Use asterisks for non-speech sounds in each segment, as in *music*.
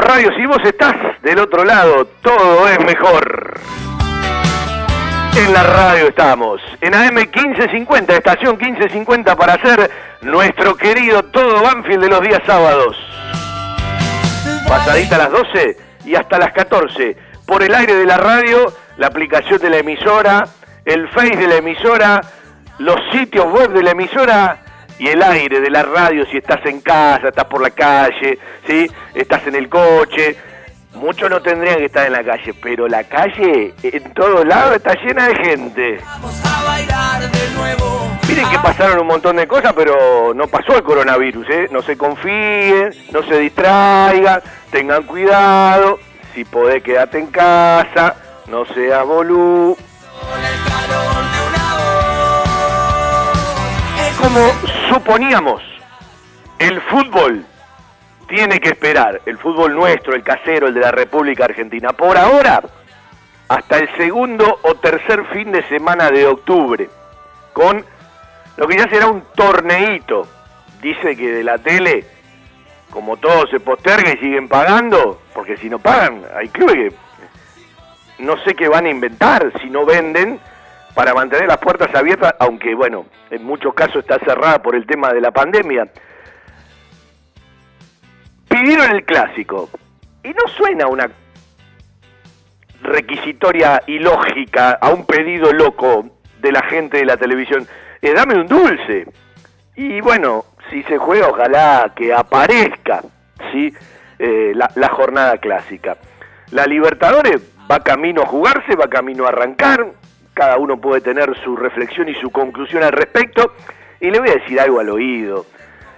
Radio, si vos estás del otro lado, todo es mejor. En la radio estamos, en AM 1550, estación 1550 para hacer nuestro querido todo Banfield de los días sábados. Pasadita a las 12 y hasta las 14, por el aire de la radio, la aplicación de la emisora, el face de la emisora, los sitios web de la emisora y el aire de la radio si estás en casa, estás por la calle, ¿sí? estás en el coche. Muchos no tendrían que estar en la calle, pero la calle en todos lados está llena de gente. Vamos a bailar de nuevo. Miren que pasaron un montón de cosas, pero no pasó el coronavirus, ¿eh? No se confíen, no se distraigan, tengan cuidado. Si podés, quedarte en casa, no sea bolú. Como suponíamos, el fútbol tiene que esperar, el fútbol nuestro, el casero, el de la República Argentina, por ahora, hasta el segundo o tercer fin de semana de octubre, con lo que ya será un torneito. Dice que de la tele, como todo se posterga y siguen pagando, porque si no pagan, hay clubes que no sé qué van a inventar si no venden para mantener las puertas abiertas, aunque bueno, en muchos casos está cerrada por el tema de la pandemia. Pidieron el clásico y no suena una requisitoria ilógica a un pedido loco de la gente de la televisión. Eh, dame un dulce. Y bueno, si se juega, ojalá que aparezca ¿sí? Eh, la, la jornada clásica. La Libertadores va camino a jugarse, va camino a arrancar. Cada uno puede tener su reflexión y su conclusión al respecto. Y le voy a decir algo al oído.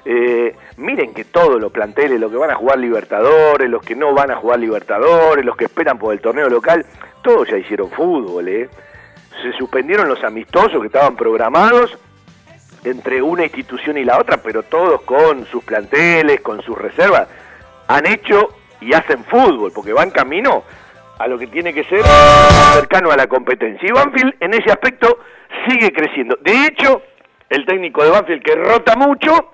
Eh, miren que todos los planteles, los que van a jugar Libertadores, los que no van a jugar Libertadores, los que esperan por el torneo local, todos ya hicieron fútbol. ¿eh? Se suspendieron los amistosos que estaban programados entre una institución y la otra, pero todos con sus planteles, con sus reservas, han hecho y hacen fútbol, porque van camino a lo que tiene que ser cercano a la competencia. Y Banfield en ese aspecto sigue creciendo. De hecho, el técnico de Banfield, que rota mucho,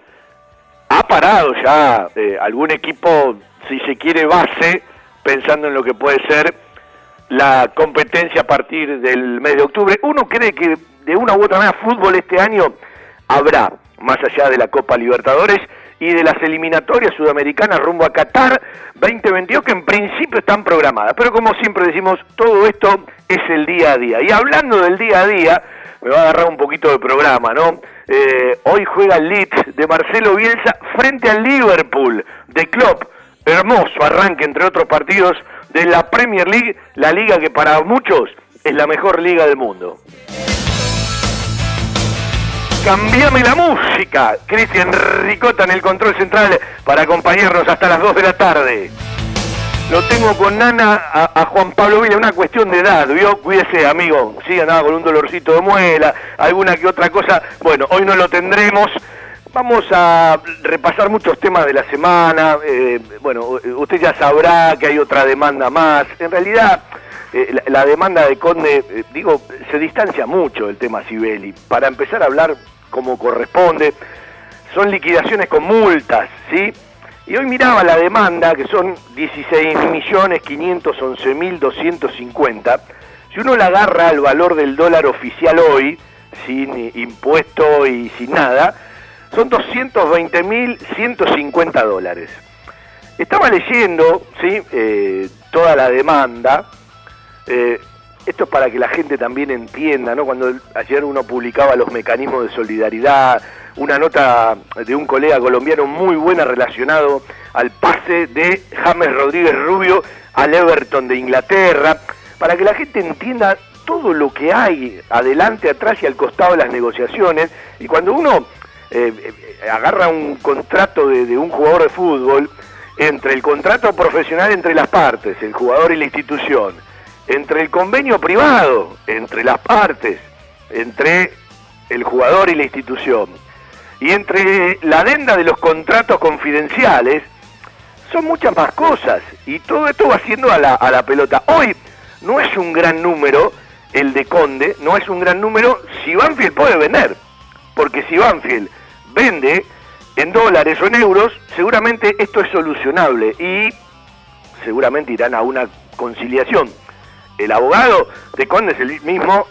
ha parado ya eh, algún equipo, si se quiere, base, pensando en lo que puede ser la competencia a partir del mes de octubre. Uno cree que de una u otra manera fútbol este año habrá, más allá de la Copa Libertadores y de las eliminatorias sudamericanas rumbo a Qatar 2022 que en principio están programadas. Pero como siempre decimos, todo esto es el día a día. Y hablando del día a día, me va a agarrar un poquito de programa, ¿no? Eh, hoy juega el Leeds de Marcelo Bielsa frente al Liverpool de Klopp. Hermoso arranque entre otros partidos de la Premier League, la liga que para muchos es la mejor liga del mundo. Cambiame la música. Cristian Ricota en el control central para acompañarnos hasta las 2 de la tarde. Lo tengo con Nana a, Juan Pablo Villa, una cuestión de edad, ¿vio? Cuídese, amigo. Sí, andaba con un dolorcito de muela, alguna que otra cosa. Bueno, hoy no lo tendremos. Vamos a repasar muchos temas de la semana. Eh, bueno, usted ya sabrá que hay otra demanda más. En realidad, eh, la, la demanda de Conde, eh, digo, se distancia mucho del tema Sibeli. Para empezar a hablar como corresponde, son liquidaciones con multas, ¿sí? Y hoy miraba la demanda, que son 16.511.250. Si uno la agarra al valor del dólar oficial hoy, sin impuesto y sin nada, son 220.150 dólares. Estaba leyendo, ¿sí? Eh, toda la demanda. Eh, esto es para que la gente también entienda, ¿no? Cuando ayer uno publicaba los mecanismos de solidaridad, una nota de un colega colombiano muy buena relacionado al pase de James Rodríguez Rubio al Everton de Inglaterra, para que la gente entienda todo lo que hay adelante, atrás y al costado de las negociaciones. Y cuando uno eh, eh, agarra un contrato de, de un jugador de fútbol, entre el contrato profesional entre las partes, el jugador y la institución, entre el convenio privado, entre las partes, entre el jugador y la institución, y entre la adenda de los contratos confidenciales, son muchas más cosas. Y todo esto va haciendo a la, a la pelota. Hoy no es un gran número el de Conde, no es un gran número si Banfield puede vender. Porque si Banfield vende en dólares o en euros, seguramente esto es solucionable y seguramente irán a una conciliación. El abogado de Conde es el mismo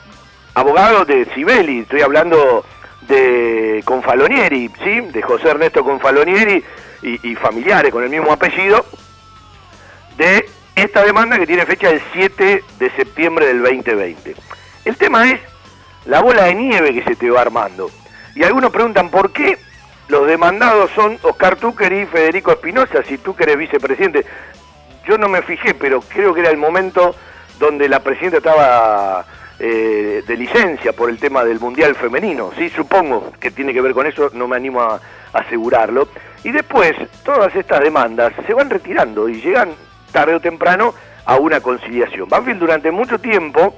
abogado de Sibeli, estoy hablando de Confalonieri, ¿sí? de José Ernesto Confalonieri y, familiares con el mismo apellido, de esta demanda que tiene fecha el 7 de septiembre del 2020. El tema es la bola de nieve que se te va armando. Y algunos preguntan por qué los demandados son Oscar Túquer y Federico Espinosa, si Túquer es vicepresidente. Yo no me fijé, pero creo que era el momento donde la presidenta estaba eh, de licencia por el tema del Mundial Femenino. Sí, supongo que tiene que ver con eso, no me animo a asegurarlo. Y después, todas estas demandas se van retirando y llegan tarde o temprano a una conciliación. Banfield durante mucho tiempo,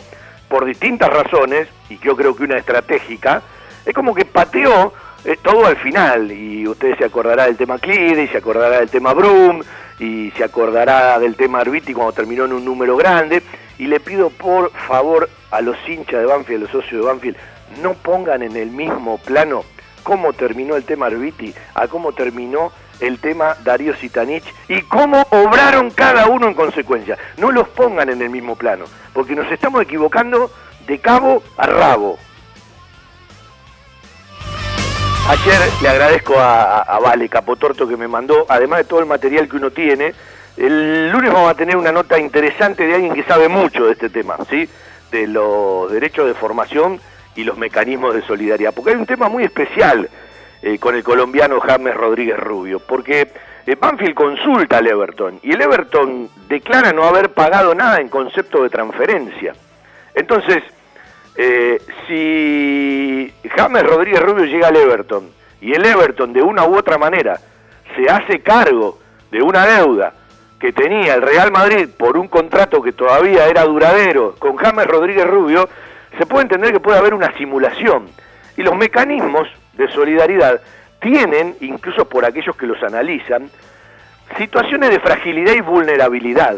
por distintas razones, y yo creo que una estratégica, es como que pateó eh, todo al final, y usted se acordará del tema Clide, y se acordará del tema Brum, y se acordará del tema Arbiti cuando terminó en un número grande, y le pido por favor a los hinchas de Banfield, a los socios de Banfield, no pongan en el mismo plano cómo terminó el tema Arbiti, a cómo terminó el tema Darío Sitanich y cómo obraron cada uno en consecuencia. No los pongan en el mismo plano, porque nos estamos equivocando de cabo a rabo. Ayer le agradezco a, a Vale Capotorto que me mandó, además de todo el material que uno tiene, el lunes vamos a tener una nota interesante de alguien que sabe mucho de este tema, ¿sí? De los derechos de formación y los mecanismos de solidaridad, porque hay un tema muy especial eh, con el colombiano James Rodríguez Rubio, porque eh, Banfield consulta al Everton y el Everton declara no haber pagado nada en concepto de transferencia. Entonces, eh, si James Rodríguez Rubio llega al Everton y el Everton de una u otra manera se hace cargo de una deuda que tenía el Real Madrid por un contrato que todavía era duradero con James Rodríguez Rubio, se puede entender que puede haber una simulación. Y los mecanismos de solidaridad tienen, incluso por aquellos que los analizan, situaciones de fragilidad y vulnerabilidad.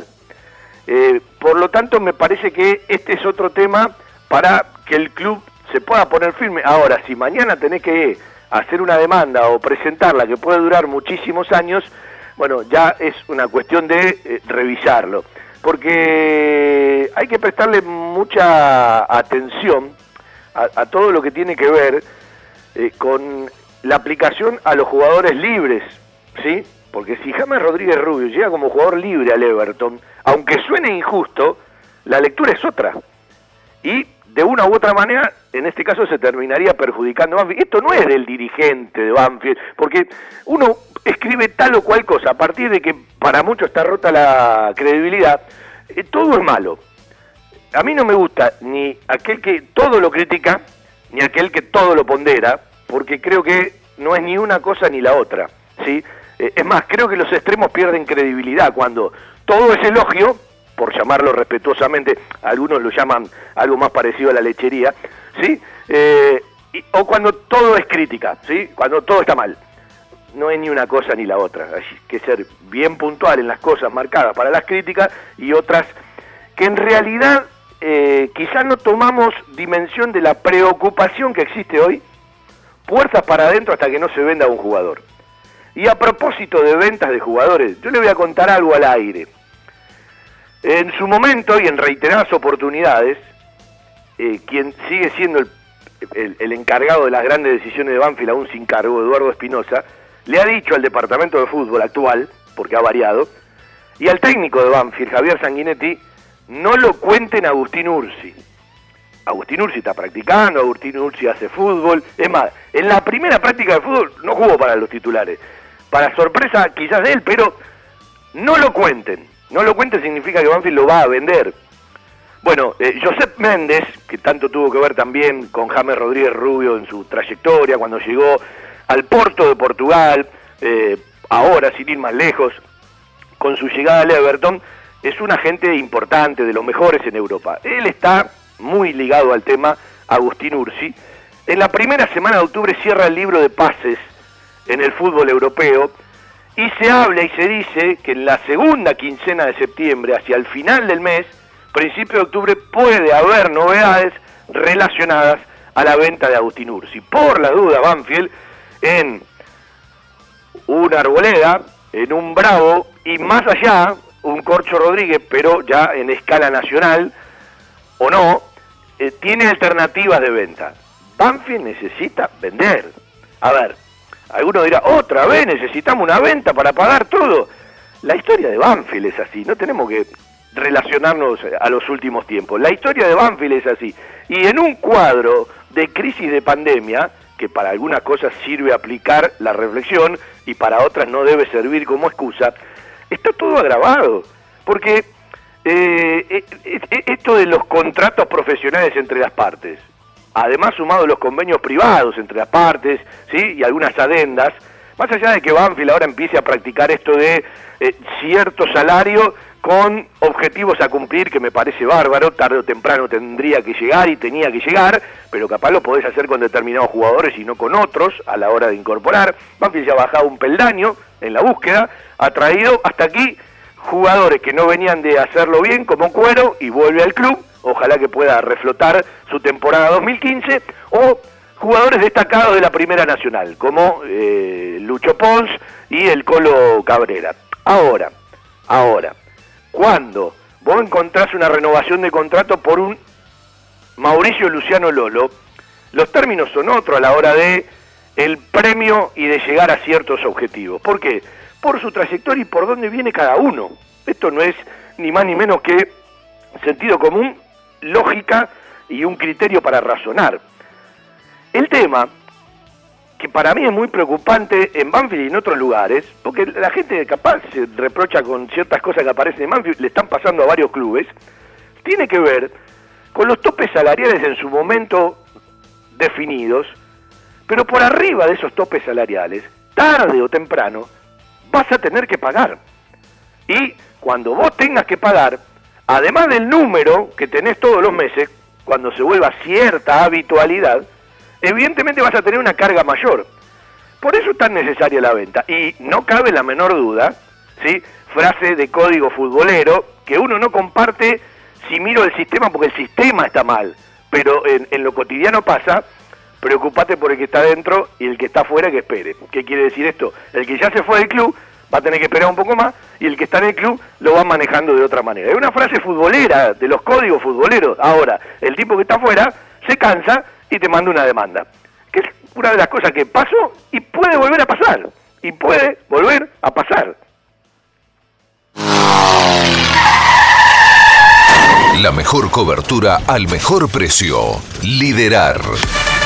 Eh, por lo tanto, me parece que este es otro tema para que el club se pueda poner firme. Ahora, si mañana tenés que hacer una demanda o presentarla que puede durar muchísimos años, bueno, ya es una cuestión de eh, revisarlo. Porque hay que prestarle mucha atención a, a todo lo que tiene que ver eh, con la aplicación a los jugadores libres, ¿sí? Porque si James Rodríguez Rubio llega como jugador libre al Everton, aunque suene injusto, la lectura es otra. Y de una u otra manera, en este caso se terminaría perjudicando a Banfield. Esto no es del dirigente de Banfield, porque uno escribe tal o cual cosa, a partir de que para muchos está rota la credibilidad, eh, todo es malo. A mí no me gusta ni aquel que todo lo critica, ni aquel que todo lo pondera, porque creo que no es ni una cosa ni la otra, ¿sí? Eh, es más, creo que los extremos pierden credibilidad cuando todo es elogio, por llamarlo respetuosamente, algunos lo llaman algo más parecido a la lechería, ¿sí? Eh, o cuando todo es crítica, ¿sí? Cuando todo está mal. No es ni una cosa ni la otra. Hay que ser bien puntual en las cosas marcadas para las críticas y otras que en realidad eh, quizás no tomamos dimensión de la preocupación que existe hoy, puertas para adentro hasta que no se venda un jugador. Y a propósito de ventas de jugadores, yo le voy a contar algo al aire. En su momento y en reiteradas oportunidades, eh, quien sigue siendo el, el- encargado de las grandes decisiones de Banfield, aún sin cargo, Eduardo Espinosa, le ha dicho al departamento de fútbol actual, porque ha variado, y al técnico de Banfield, Javier Sanguinetti, no lo cuenten a Agustín Ursi. Agustín Ursi está practicando, Agustín Ursi hace fútbol. Es más, en la primera práctica de fútbol no jugó para los titulares. Para sorpresa quizás de él, pero no lo cuenten. No lo cuenten significa que Banfield lo va a vender. Bueno, eh, Josep Méndez, que tanto tuvo que ver también con James Rodríguez Rubio en su trayectoria, cuando llegó al Porto de Portugal, eh, ahora sin ir más lejos, con su llegada al Everton, es un agente importante, de los mejores en Europa. Él está muy ligado al tema Agustín Ursi. En la primera semana de octubre cierra el libro de pases en el fútbol europeo y se habla y se dice que en la segunda quincena de septiembre, hacia el final del mes, principio de octubre, puede haber novedades relacionadas a la venta de Agustín Ursi. Por la duda, Banfield, en una arboleda, en un bravo y más allá, un Corcho Rodríguez, pero ya en escala nacional, o no, eh, tiene alternativas de venta. Banfield necesita vender. A ver, alguno dirá, otra vez necesitamos una venta para pagar todo. La historia de Banfield es así, no tenemos que relacionarnos a los últimos tiempos. La historia de Banfield es así. Y en un cuadro de crisis de pandemia, que para algunas cosas sirve aplicar la reflexión y para otras no debe servir como excusa, está todo agravado. Porque eh, eh, eh, esto de los contratos profesionales entre las partes, además sumado los convenios privados entre las partes, ¿sí? y algunas adendas, más allá de que Banfield ahora empiece a practicar esto de eh, cierto salario con objetivos a cumplir que me parece bárbaro, tarde o temprano tendría que llegar y tenía que llegar, pero capaz lo podés hacer con determinados jugadores y no con otros a la hora de incorporar. Banfield ya ha bajado un peldaño en la búsqueda, ha traído hasta aquí jugadores que no venían de hacerlo bien como Cuero y vuelve al club, ojalá que pueda reflotar su temporada 2015, o jugadores destacados de la Primera Nacional, como eh, Lucho Pons y el Colo Cabrera. Ahora, ahora, cuando vos encontrás una renovación de contrato por un Mauricio Luciano Lolo, los términos son otros a la hora de el premio y de llegar a ciertos objetivos. ¿Por qué? Por su trayectoria y por dónde viene cada uno. Esto no es ni más ni menos que sentido común, lógica y un criterio para razonar. El tema, que para mí es muy preocupante en Banfield y en otros lugares, porque la gente capaz se reprocha con ciertas cosas que aparecen en Banfield, le están pasando a varios clubes, tiene que ver con los topes salariales en su momento definidos, pero por arriba de esos topes salariales, tarde o temprano, vas a tener que pagar. Y cuando vos tengas que pagar, además del número que tenés todos los meses, cuando se vuelva cierta habitualidad, evidentemente vas a tener una carga mayor. Por eso es tan necesaria la venta. Y no cabe la menor duda, ¿sí? frase de código futbolero, que uno no comparte si miro el sistema porque el sistema está mal. Pero en, en lo cotidiano pasa, preocupate por el que está dentro y el que está afuera que espere. ¿Qué quiere decir esto? El que ya se fue del club va a tener que esperar un poco más y el que está en el club lo va manejando de otra manera. Es una frase futbolera, de los códigos futboleros. Ahora, el tipo que está afuera se cansa y te manda una demanda. Que es una de las cosas que pasó y puede volver a pasar. Y puede volver a pasar. La mejor cobertura al mejor precio. Liderar.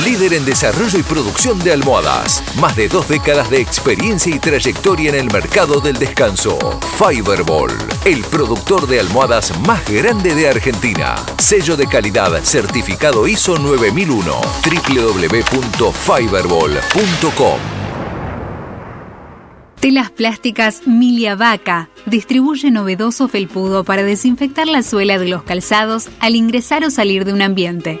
Líder en desarrollo y producción de almohadas. Más de dos décadas de experiencia y trayectoria en el mercado del descanso. Fiberball, el productor de almohadas más grande de Argentina. Sello de calidad certificado ISO 9001. www.fiberball.com. Telas plásticas Milia Vaca distribuye novedoso felpudo para desinfectar la suela de los calzados al ingresar o salir de un ambiente.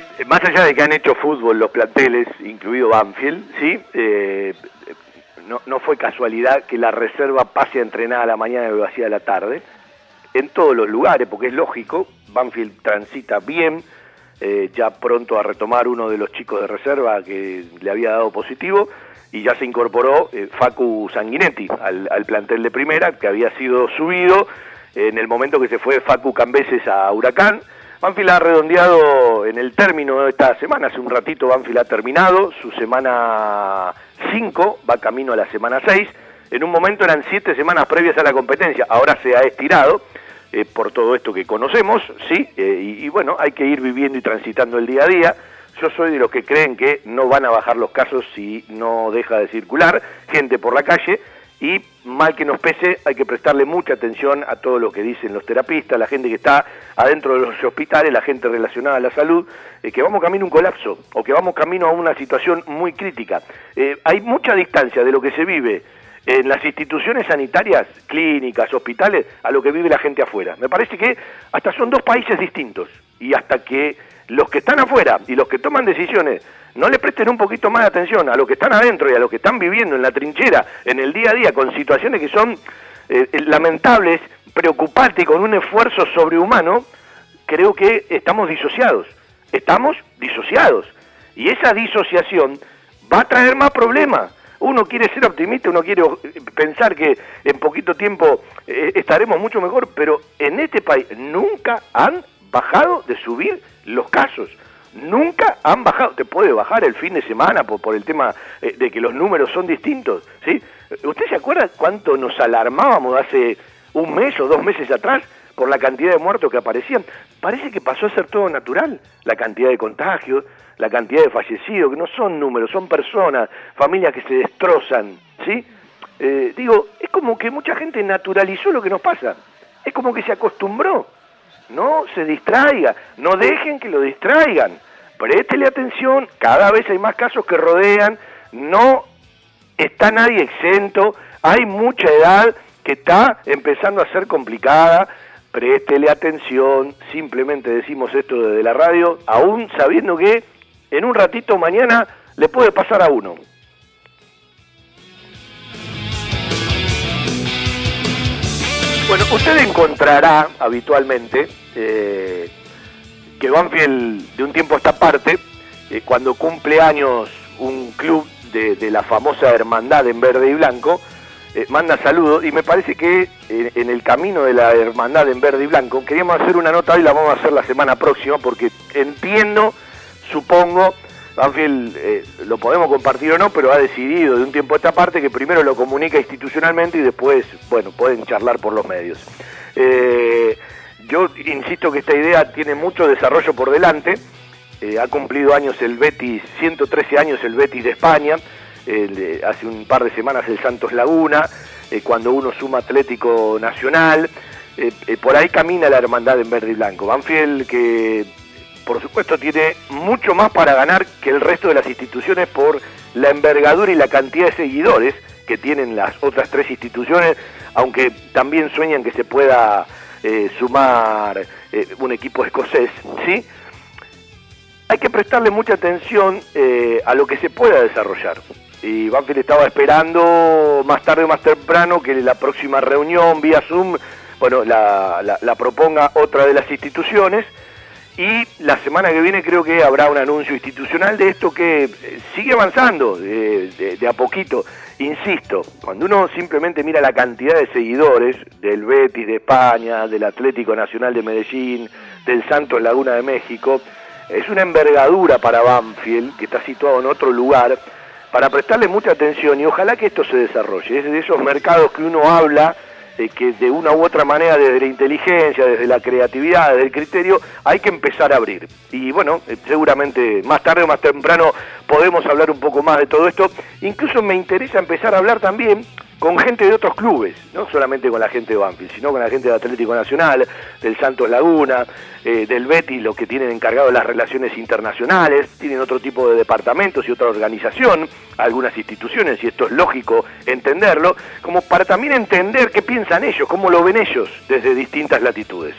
más allá de que han hecho fútbol los planteles, incluido Banfield, ¿sí? Eh, no, no fue casualidad que la reserva pase a entrenar a la mañana y lo hacía a la tarde, en todos los lugares, porque es lógico, Banfield transita bien, eh, ya pronto a retomar uno de los chicos de reserva que le había dado positivo, y ya se incorporó eh, Facu Sanguinetti al, al plantel de primera, que había sido subido en el momento que se fue Facu Cambeses a Huracán, Banfield ha redondeado en el término de esta semana, hace un ratito Banfield ha terminado su semana 5, va camino a la semana 6, en un momento eran 7 semanas previas a la competencia, ahora se ha estirado eh, por todo esto que conocemos, ¿sí? Eh, y, y bueno, hay que ir viviendo y transitando el día a día. Yo soy de los que creen que no van a bajar los casos si no deja de circular gente por la calle y mal que nos pese, hay que prestarle mucha atención a todo lo que dicen los terapistas, la gente que está adentro de los hospitales, la gente relacionada a la salud, eh, que vamos camino a un colapso o que vamos camino a una situación muy crítica. Eh, hay mucha distancia de lo que se vive en las instituciones sanitarias, clínicas, hospitales, a lo que vive la gente afuera. Me parece que hasta son dos países distintos y hasta que los que están afuera y los que toman decisiones no le presten un poquito más de atención a los que están adentro y a los que están viviendo en la trinchera, en el día a día, con situaciones que son eh, lamentables, preocupantes y con un esfuerzo sobrehumano, creo que estamos disociados. Estamos disociados. Y esa disociación va a traer más problemas. Uno quiere ser optimista, uno quiere pensar que en poquito tiempo eh, estaremos mucho mejor, pero en este país nunca han bajado de subir los casos. Nunca han bajado, te puede bajar el fin de semana por, por el tema eh, de que los números son distintos, ¿sí? ¿Usted se acuerda cuánto nos alarmábamos hace un mes o dos meses atrás por la cantidad de muertos que aparecían? Parece que pasó a ser todo natural, la cantidad de contagios, la cantidad de fallecidos, que no son números, son personas, familias que se destrozan, ¿sí? Eh, digo, es como que mucha gente naturalizó lo que nos pasa, es como que se acostumbró no se distraiga, no dejen que lo distraigan, préstele atención, cada vez hay más casos que rodean, no está nadie exento, hay mucha edad que está empezando a ser complicada, préstele atención, simplemente decimos esto desde la radio, aún sabiendo que en un ratito mañana le puede pasar a uno. Bueno, usted encontrará habitualmente eh, que Banfield de un tiempo a esta parte, eh, cuando cumple años un club de, la famosa hermandad en verde y blanco, eh, manda saludos y me parece que en el camino de la hermandad en verde y blanco, queríamos hacer una nota y la vamos a hacer la semana próxima porque entiendo, supongo, Banfield lo podemos compartir o no, pero ha decidido de un tiempo a esta parte que primero lo comunica institucionalmente y después, bueno, pueden charlar por los medios. Yo insisto que esta idea tiene mucho desarrollo por delante. Eh, ha cumplido años el Betis, 113 años el Betis de España, hace un par de semanas el Santos Laguna, cuando uno suma Atlético Nacional, por ahí camina la hermandad en verde y blanco. Banfield que por supuesto tiene mucho más para ganar que el resto de las instituciones por la envergadura y la cantidad de seguidores que tienen las otras tres instituciones, aunque también sueñan que se pueda eh, sumar eh, un equipo escocés, ¿sí? Hay que prestarle mucha atención eh, a lo que se pueda desarrollar. Y Banfield estaba esperando más tarde o más temprano que la próxima reunión vía Zoom, bueno, la proponga otra de las instituciones y la semana que viene creo que habrá un anuncio institucional de esto que eh, sigue avanzando de, a poquito. Insisto, cuando uno simplemente mira la cantidad de seguidores del Betis de España, del Atlético Nacional de Medellín, del Santos Laguna de México, es una envergadura para Banfield, que está situado en otro lugar, para prestarle mucha atención y ojalá que esto se desarrolle. Es de esos mercados que uno habla que de una u otra manera desde la inteligencia, desde la creatividad, desde el criterio, hay que empezar a abrir. Y bueno, eh, seguramente más tarde o más temprano podemos hablar un poco más de todo esto. Incluso me interesa empezar a hablar también con gente de otros clubes, no solamente con la gente de Banfield, sino con la gente del Atlético Nacional, del Santos Laguna, eh, del Betis, los que tienen encargado las relaciones internacionales, tienen otro tipo de departamentos y otra organización, algunas instituciones, y esto es lógico entenderlo, como para también entender qué piensan ellos, cómo lo ven ellos desde distintas latitudes.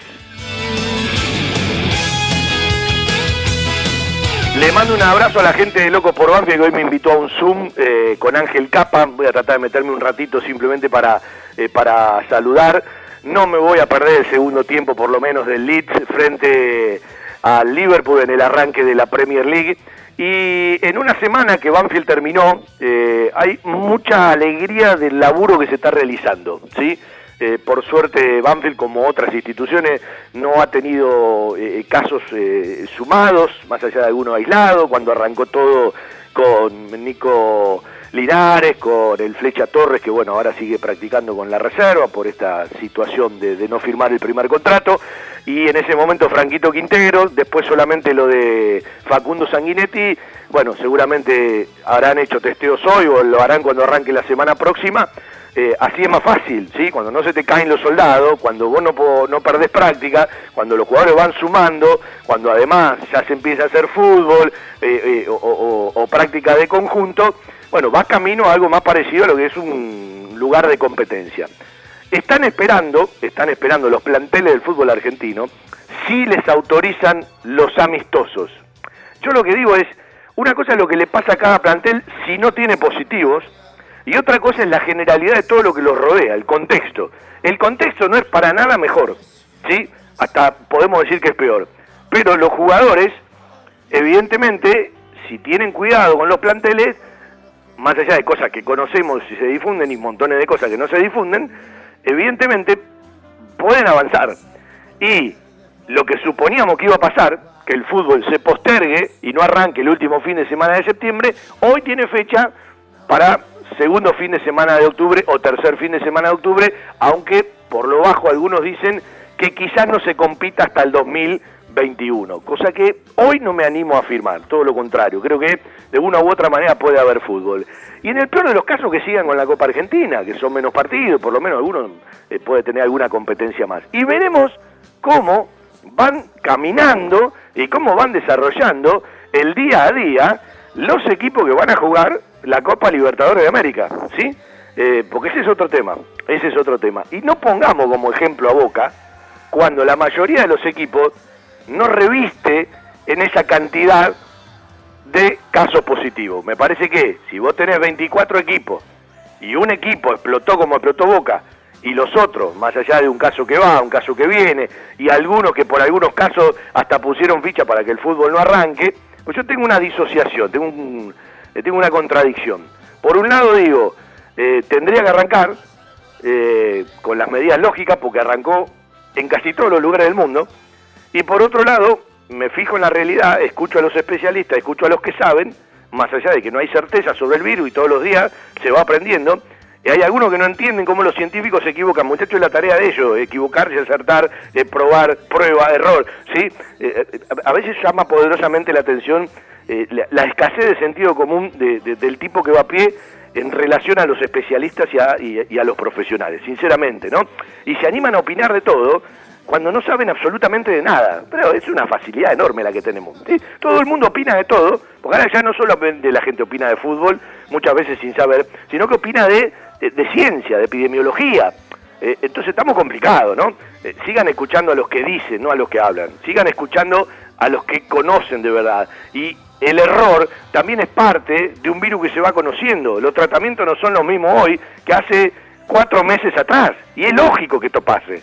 Le mando un abrazo a la gente de Loco por Banfield que hoy me invitó a un Zoom eh, con Ángel Capa. Voy a tratar de meterme un ratito simplemente para, eh, para saludar. No me voy a perder el segundo tiempo, por lo menos, del Leeds frente al Liverpool en el arranque de la Premier League. Y en una semana que Banfield terminó, eh, hay mucha alegría del laburo que se está realizando, ¿sí? Eh, por suerte Banfield, como otras instituciones, no ha tenido eh, casos eh, sumados, más allá de alguno aislado, cuando arrancó todo con Nico Linares, con el Flecha Torres, que bueno, ahora sigue practicando con la reserva por esta situación de, no firmar el primer contrato. y en ese momento Franquito Quintero, después solamente lo de Facundo Sanguinetti, bueno, seguramente habrán hecho testeos hoy o lo harán cuando arranque la semana próxima, eh, así es más fácil, ¿sí? Cuando no se te caen los soldados, cuando vos no, no perdés práctica, cuando los jugadores van sumando, cuando además ya se empieza a hacer fútbol eh, eh, o, práctica de conjunto, bueno, va camino a algo más parecido a lo que es un lugar de competencia. Están esperando, están esperando los planteles del fútbol argentino si les autorizan los amistosos. Yo lo que digo es, una cosa es lo que le pasa a cada plantel si no tiene positivos, y otra cosa es la generalidad de todo lo que los rodea, el contexto. El contexto no es para nada mejor, ¿sí? Hasta podemos decir que es peor. Pero los jugadores, evidentemente, si tienen cuidado con los planteles, más allá de cosas que conocemos y se difunden y montones de cosas que no se difunden, evidentemente pueden avanzar. Y lo que suponíamos que iba a pasar, que el fútbol se postergue y no arranque el último fin de semana de septiembre, hoy tiene fecha para segundo fin de semana de octubre o tercer fin de semana de octubre, aunque por lo bajo algunos dicen que quizás no se compita hasta el 2021, cosa que hoy no me animo a afirmar, todo lo contrario, creo que de una u otra manera puede haber fútbol. Y en el peor de los casos que sigan con la Copa Argentina, que son menos partidos, por lo menos algunos eh, puede tener alguna competencia más. Y veremos cómo van caminando y cómo van desarrollando el día a día los equipos que van a jugar la Copa Libertadores de América, ¿sí? Eh, porque ese es otro tema, ese es otro tema. Y no pongamos como ejemplo a Boca cuando la mayoría de los equipos no reviste en esa cantidad de casos positivos. Me parece que si vos tenés 24 equipos y un equipo explotó como explotó Boca y los otros, más allá de un caso que va, un caso que viene, y algunos que por algunos casos hasta pusieron ficha para que el fútbol no arranque, pues yo tengo una disociación, tengo, un- eh, tengo una contradicción. Por un lado digo, eh, tendría que arrancar eh, con las medidas lógicas porque arrancó en casi todos los lugares del mundo, y por otro lado, me fijo en la realidad, escucho a los especialistas, escucho a los que saben, más allá de que no hay certeza sobre el virus y todos los días se va aprendiendo, y hay algunos que no entienden cómo los científicos se equivocan. Muchachos, es la tarea de ellos, equivocarse, acertar, eh, probar, prueba, error. ¿sí? Eh, eh, a veces llama poderosamente la atención la, escasez de sentido común de- de- del tipo que va a pie en relación a los especialistas y a, y- y a los profesionales, sinceramente, ¿no? Y se animan a opinar de todo cuando no saben absolutamente de nada. Pero es una facilidad enorme la que tenemos. Todo el mundo opina de todo, porque ahora ya no solamente la gente opina de fútbol, muchas veces sin saber, sino que opina de, de- ciencia, de epidemiología. Eh, entonces estamos complicados, ¿no? Eh, sigan escuchando a los que dicen, no a los que hablan. Sigan escuchando a los que conocen de verdad. Y el error también es parte de un virus que se va conociendo. Los tratamientos no son los mismos hoy que hace cuatro meses atrás. Y es lógico que esto pase.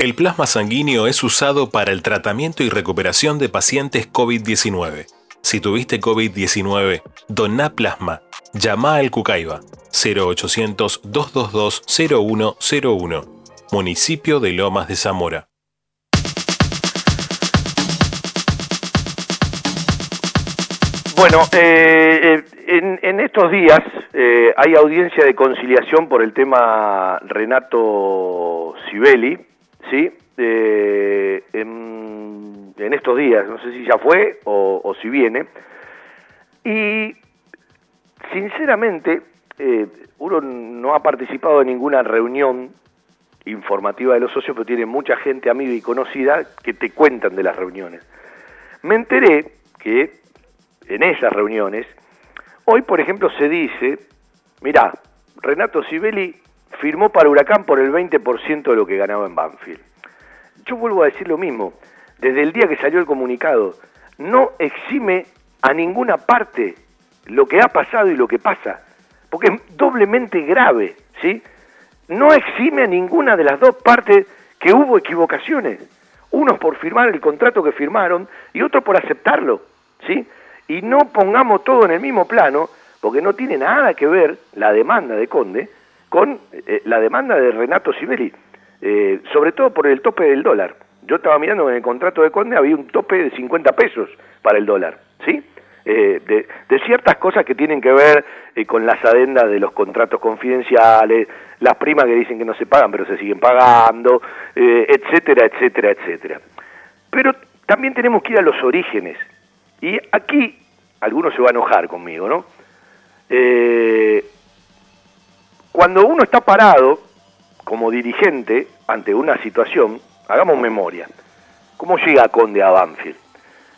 El plasma sanguíneo es usado para el tratamiento y recuperación de pacientes COVID-19. Si tuviste COVID-19, doná plasma. Llama al Cucaiba 0800-222-0101, municipio de Lomas de Zamora. Bueno, eh, eh, en, estos días eh, hay audiencia de conciliación por el tema Renato Sibeli, ¿sí? Eh, en, estos días, no sé si ya fue o, si viene. Y sinceramente, eh, uno no ha participado en ninguna reunión informativa de los socios, pero tiene mucha gente amiga y conocida que te cuentan de las reuniones. Me enteré que en esas reuniones, hoy por ejemplo se dice, mirá, Renato Sibeli firmó para Huracán por el 20% de lo que ganaba en Banfield. Yo vuelvo a decir lo mismo, desde el día que salió el comunicado, no exime a ninguna parte lo que ha pasado y lo que pasa, porque es doblemente grave, ¿sí? No exime a ninguna de las dos partes que hubo equivocaciones, unos por firmar el contrato que firmaron y otros por aceptarlo, ¿sí? Y no pongamos todo en el mismo plano, porque no tiene nada que ver la demanda de Conde con eh, la demanda de Renato Sibeli, eh, sobre todo por el tope del dólar. Yo estaba mirando en el contrato de Conde había un tope de 50 pesos para el dólar, ¿sí? Eh, de, ciertas cosas que tienen que ver con las adendas de los contratos confidenciales, las primas que dicen que no se pagan pero se siguen pagando, etcétera, etcétera, etcétera. Pero también tenemos que ir a los orígenes. Y aquí, algunos se van a enojar conmigo, ¿no? Cuando uno está parado como dirigente ante una situación, hagamos memoria. ¿Cómo llega Conde a Banfield?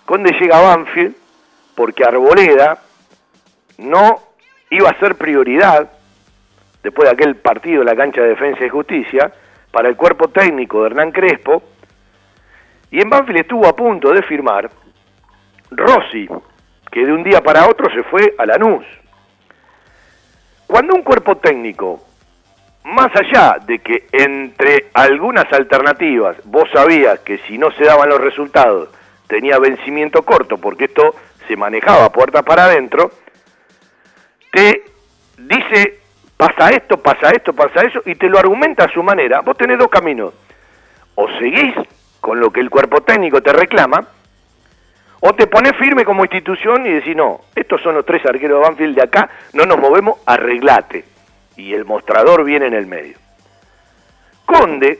Conde llega a Banfield porque Arboleda no iba a ser prioridad, después de aquel partido en la cancha de defensa y justicia, para el cuerpo técnico de Hernán Crespo, y en Banfield estuvo a punto de firmar Rossi, que de un día para otro se fue a Lanús. Cuando un cuerpo técnico, más allá de que entre algunas alternativas vos sabías que si no se daban los resultados tenía vencimiento corto, porque esto se manejaba puertas para adentro, te dice, pasa esto, pasa esto, pasa eso, y te lo argumenta a su manera. Vos tenés dos caminos. O seguís con lo que el cuerpo técnico te reclama, o te pones firme como institución y decís, no, estos son los tres arqueros de Banfield de acá, no nos movemos, arreglate. Y el mostrador viene en el medio. Conde,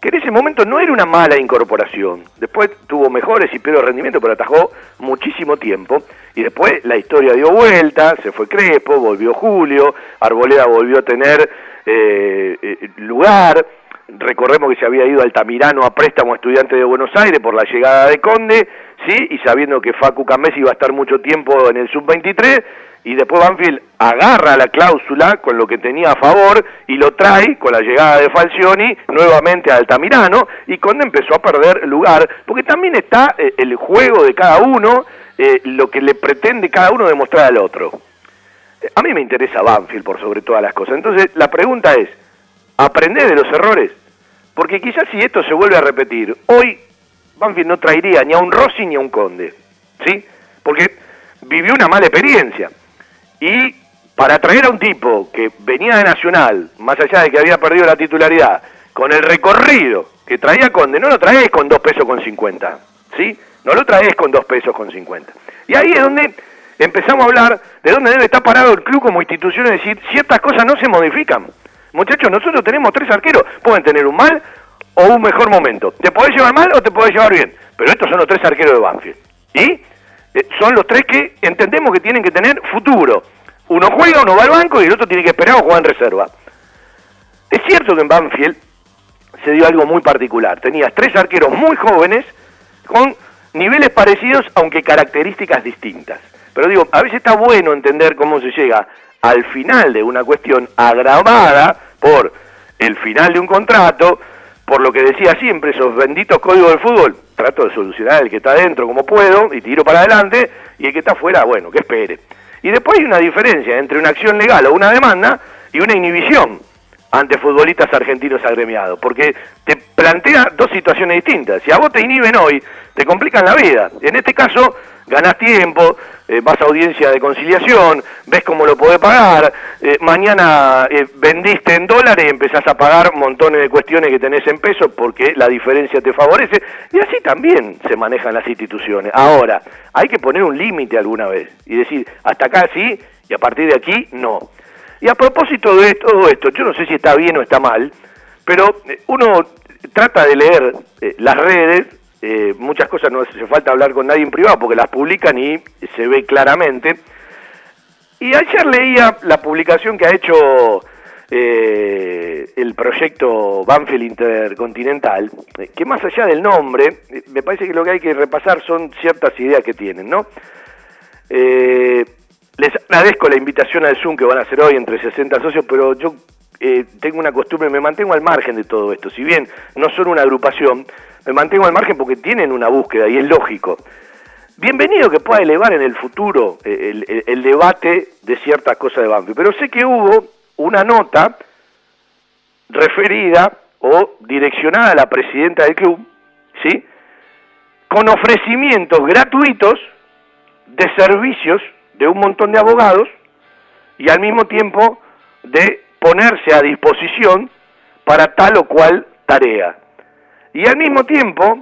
que en ese momento no era una mala incorporación, después tuvo mejores y peores rendimientos, pero atajó muchísimo tiempo, y después la historia dio vuelta, se fue Crespo, volvió Julio, Arboleda volvió a tener eh, eh, lugar, recordemos que se había ido Altamirano a préstamo estudiante de Buenos Aires por la llegada de Conde, sí, y sabiendo que Facu Camés iba a estar mucho tiempo en el sub-23, y después Banfield agarra la cláusula con lo que tenía a favor y lo trae con la llegada de Falcioni nuevamente a Altamirano y Conde empezó a perder lugar, porque también está eh, el juego de cada uno, eh, lo que le pretende cada uno demostrar al otro. A mí me interesa Banfield por sobre todas las cosas, entonces la pregunta es, ¿aprender de los errores? Porque quizás si esto se vuelve a repetir, hoy Banfield no traería ni a un Rossi ni a un Conde, ¿sí? Porque vivió una mala experiencia. Y para traer a un tipo que venía de Nacional, más allá de que había perdido la titularidad, con el recorrido que traía Conde, no lo traes con dos pesos con 50, ¿sí? No lo traes con dos pesos con 50. Y ahí es donde empezamos a hablar de dónde debe estar parado el club como institución, es decir, ciertas cosas no se modifican. Muchachos, nosotros tenemos tres arqueros, pueden tener un mal o un mejor momento. Te podés llevar mal o te podés llevar bien, pero estos son los tres arqueros de Banfield. Y eh, son los tres que entendemos que tienen que tener futuro. Uno juega, uno va al banco y el otro tiene que esperar o jugar en reserva. Es cierto que en Banfield se dio algo muy particular. Tenías tres arqueros muy jóvenes con niveles parecidos, aunque características distintas. Pero digo, a veces está bueno entender cómo se llega al final de una cuestión agravada por el final de un contrato, por lo que decía siempre, esos benditos códigos del fútbol, trato de solucionar el que está dentro como puedo y tiro para adelante, y el que está afuera, bueno, que espere. Y después hay una diferencia entre una acción legal o una demanda y una inhibición ante futbolistas argentinos agremiados, porque te plantea dos situaciones distintas. Si a vos te inhiben hoy, te complican la vida. En este caso, ganás tiempo, eh, vas a audiencia de conciliación, ves cómo lo podés pagar, eh, mañana eh, vendiste en dólares y empezás a pagar montones de cuestiones que tenés en pesos porque la diferencia te favorece, y así también se manejan las instituciones. Ahora, hay que poner un límite alguna vez y decir, hasta acá sí, y a partir de aquí no. Y a propósito de todo esto, yo no sé si está bien o está mal, pero eh, uno trata de leer eh, las redes, eh, muchas cosas no hace falta hablar con nadie en privado porque las publican y se ve claramente. Y ayer leía la publicación que ha hecho el proyecto Banfield Intercontinental, que más allá del nombre, me parece que lo que hay que repasar son ciertas ideas que tienen, ¿no? Les agradezco la invitación al Zoom que van a hacer hoy entre 60 socios, pero yo eh, tengo una costumbre, me mantengo al margen de todo esto. Si bien no son una agrupación, me mantengo al margen porque tienen una búsqueda y es lógico. Bienvenido que pueda elevar en el futuro eh, el, debate de ciertas cosas de Banfield, pero sé que hubo una nota referida o direccionada a la presidenta del club, ¿sí? Con ofrecimientos gratuitos de servicios de un montón de abogados y al mismo tiempo de ponerse a disposición para tal o cual tarea. Y al mismo tiempo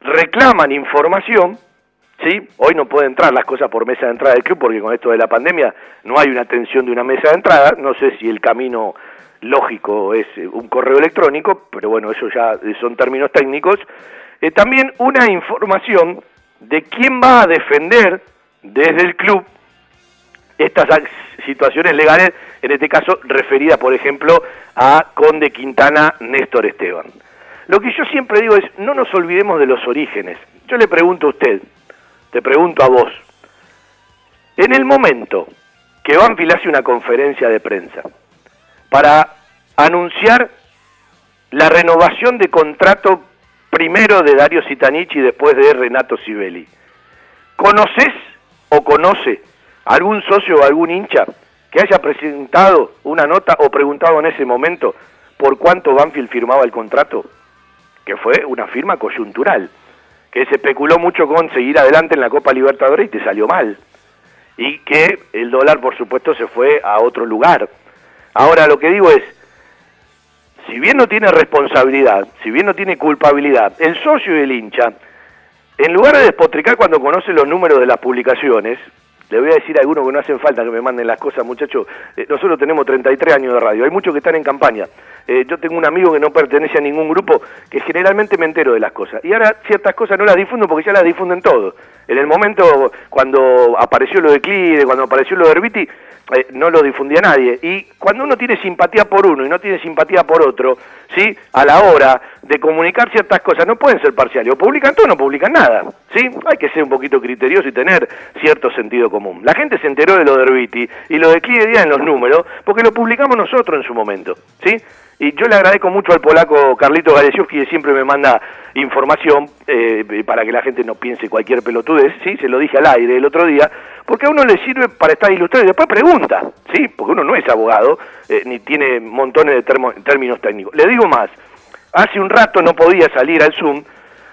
reclaman información, ¿sí? Hoy no puede entrar las cosas por mesa de entrada del club porque con esto de la pandemia no hay una atención de una mesa de entrada, no sé si el camino lógico es eh, un correo electrónico, pero bueno, eso ya eh, son términos técnicos. Eh, también una información de quién va a defender desde el club estas ac- situaciones legales, en este caso referidas, por ejemplo, a Conde Quintana Néstor Esteban. Lo que yo siempre digo es, no nos olvidemos de los orígenes. Yo le pregunto a usted, te pregunto a vos, en el momento que Banfield hace una conferencia de prensa para anunciar la renovación de contrato primero de Dario Sitanich y después de Renato Sibeli, ¿conoces o conoce algún socio o algún hincha que haya presentado una nota o preguntado en ese momento por cuánto Banfield firmaba el contrato? Que fue una firma coyuntural, que se especuló mucho con seguir adelante en la Copa Libertadores y te salió mal. Y que el dólar, por supuesto, se fue a otro lugar. Ahora lo que digo es, si bien no tiene responsabilidad, si bien no tiene culpabilidad, el socio y el hincha, en lugar de despotricar cuando conoce los números de las publicaciones, le voy a decir a algunos que no hacen falta que me manden las cosas, muchachos. eh, nosotros tenemos 33 años de radio, hay muchos que están en campaña. Eh, yo tengo un amigo que no pertenece a ningún grupo, que generalmente me entero de las cosas. Y ahora ciertas cosas no las difundo porque ya las difunden todos. En el momento cuando apareció lo de Clide, cuando apareció lo de Herbiti, eh, no lo difundía nadie. Y cuando uno tiene simpatía por uno y no tiene simpatía por otro, ¿sí? A la hora de comunicar ciertas cosas, no pueden ser parciales. O publican todo o no publican nada, ¿sí? Hay que ser un poquito criterioso y tener cierto sentido común. La gente se enteró de lo de Herbiti y lo de Clide Díaz en los números porque lo publicamos nosotros en su momento, ¿sí? Y yo le agradezco mucho al polaco Carlito Galesiowski que siempre me manda información eh, para que la gente no piense cualquier ¿sí? Se lo dije al aire el otro día, porque a uno le sirve para estar ilustrado y después pregunta, ¿sí? Porque uno no es abogado, eh, ni tiene montones de términos técnicos. Le digo más, hace un rato no podía salir al Zoom,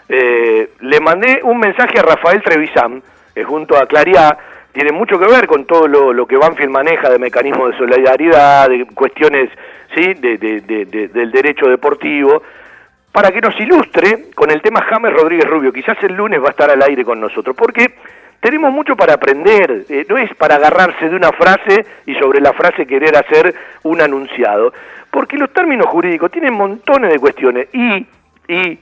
eh, le mandé un mensaje a Rafael Trevisan, eh, junto a Clariá, tiene mucho que ver con todo lo, lo que Banfield maneja de mecanismos de solidaridad, de cuestiones ¿sí? de- del derecho deportivo, para que nos ilustre con el tema James Rodríguez Rubio. Quizás el lunes va a estar al aire con nosotros, porque tenemos mucho para aprender, eh, no es para agarrarse de una frase y sobre la frase querer hacer un anunciado, porque los términos jurídicos tienen montones de cuestiones y, y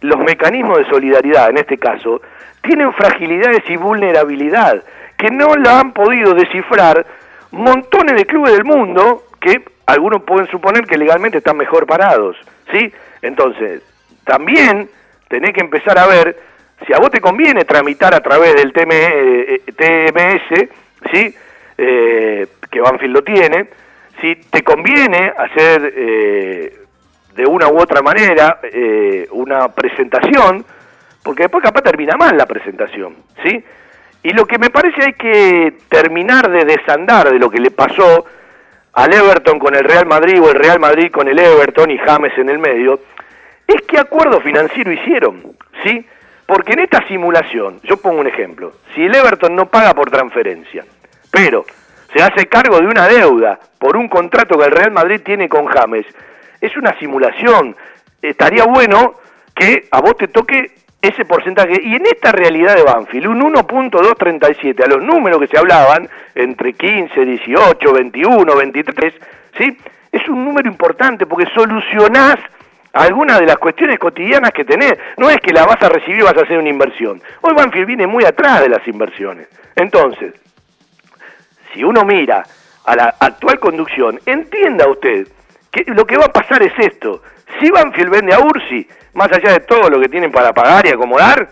los mecanismos de solidaridad, en este caso, tienen fragilidades y vulnerabilidad que no la han podido descifrar montones de clubes del mundo que algunos pueden suponer que legalmente están mejor parados, ¿sí? Entonces, también tenés que empezar a ver si a vos te conviene tramitar a través del TM, eh, TMS, ¿sí? Eh, que Banfield lo tiene, si te conviene hacer eh, de una u otra manera eh, una presentación, porque después capaz termina mal la presentación, ¿sí? Y lo que me parece hay que terminar de desandar de lo que le pasó al Everton con el Real Madrid o el Real Madrid con el Everton y James en el medio, es qué acuerdo financiero hicieron, ¿sí? Porque en esta simulación, yo pongo un ejemplo, si el Everton no paga por transferencia, pero se hace cargo de una deuda por un contrato que el Real Madrid tiene con James, es una simulación. Estaría bueno que a vos te toque ese porcentaje. Y en esta realidad de Banfield, un 1.237, a los números que se hablaban, entre 15, 18, 21, 23, ¿sí? Es un número importante porque solucionás algunas de las cuestiones cotidianas que tenés. No es que la vas a recibir vas a hacer una inversión. Hoy Banfield viene muy atrás de las inversiones. Entonces, si uno mira a la actual conducción, entienda usted que lo que va a pasar es esto. Si Banfield vende a Ursi, más allá de todo lo que tienen para pagar y acomodar,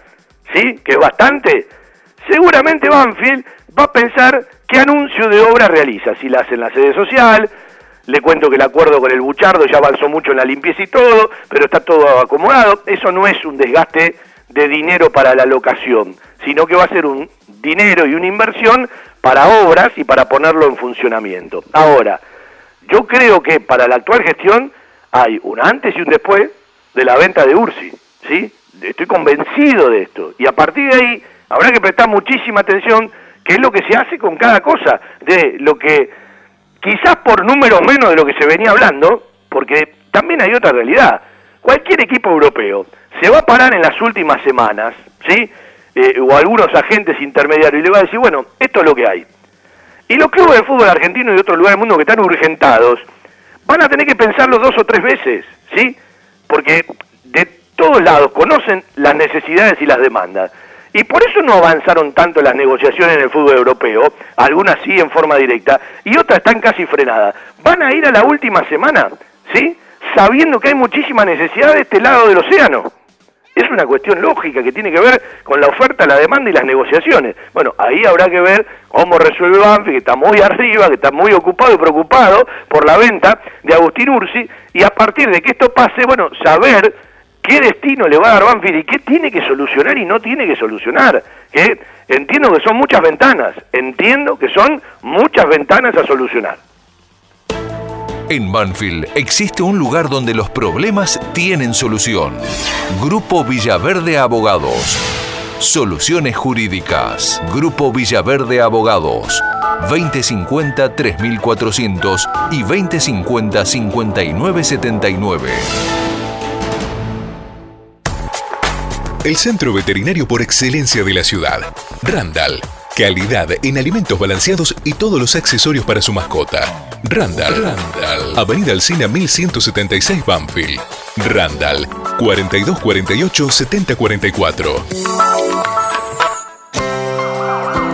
¿sí? Que es bastante, seguramente Banfield va a pensar qué anuncio de obra realiza, si la hace en la sede social, le cuento que el acuerdo con el Buchardo ya avanzó mucho en la limpieza y todo, pero está todo acomodado, eso no es un desgaste de dinero para la locación, sino que va a ser un dinero y una inversión para obras y para ponerlo en funcionamiento. Ahora, yo creo que para la actual gestión hay un antes y un después de la venta de Ursi, ¿sí? Estoy convencido de esto. Y a partir de ahí habrá que prestar muchísima atención qué es lo que se hace con cada cosa, de lo que quizás por números menos de lo que se venía hablando, porque también hay otra realidad. Cualquier equipo europeo se va a parar en las últimas semanas, ¿sí? Eh, o algunos agentes intermediarios y le va a decir, bueno, esto es lo que hay. Y los clubes de fútbol argentino y de otros lugares del mundo que están urgentados, van a tener que pensarlo dos o tres veces, ¿sí? Porque de todos lados conocen las necesidades y las demandas. Y por eso no avanzaron tanto las negociaciones en el fútbol europeo, algunas sí en forma directa, y otras están casi frenadas. Van a ir a la última semana, ¿sí? Sabiendo que hay muchísima necesidad de este lado del océano. Es una cuestión lógica que tiene que ver con la oferta, la demanda y las negociaciones. Bueno, ahí habrá que ver cómo resuelve Banfi, que está muy *laughs* arriba, que está muy ocupado y preocupado por la venta de Agustín Ursi, y a partir de que esto pase, bueno, saber qué destino le va a dar Banfield y qué tiene que solucionar y no tiene que solucionar. Entiendo que son muchas ventanas, entiendo que son muchas ventanas a solucionar. En Banfield existe un lugar donde los problemas tienen solución. Grupo Villaverde Abogados. Soluciones jurídicas. Grupo Villaverde Abogados. 2050-3400 y 2050-5979. El centro veterinario por excelencia de la ciudad. Randall. Calidad en alimentos balanceados y todos los accesorios para su mascota. Randall. Randall. Avenida Alcina 1176 Banfield. Randall. 4248 7044.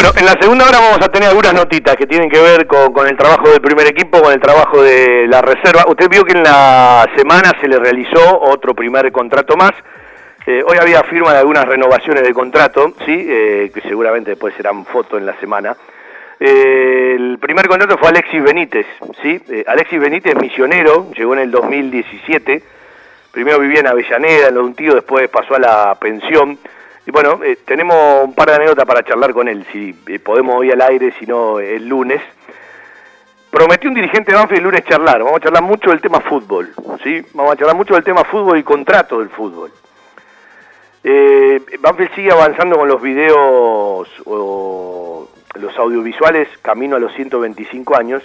Bueno, en la segunda hora vamos a tener algunas notitas que tienen que ver con, el trabajo del primer equipo, con el trabajo de la reserva. Usted vio que en la semana se le realizó otro primer contrato más. Eh, hoy había firma de algunas renovaciones de contrato, sí, eh, que seguramente después serán fotos en la semana. Eh, el primer contrato fue Alexis Benítez, sí. Eh, Alexis Benítez, misionero, llegó en el 2017. Primero vivía en Avellaneda, en un tío, después pasó a la pensión. Y bueno, eh, tenemos un par de anécdotas para charlar con él, si eh, podemos hoy al aire, si no el lunes. Prometió un dirigente de Banfield el lunes charlar, vamos a charlar mucho del tema fútbol, ¿sí? Vamos a charlar mucho del tema fútbol y contrato del fútbol. Eh, Banfield sigue avanzando con los videos o los audiovisuales camino a los 125 años.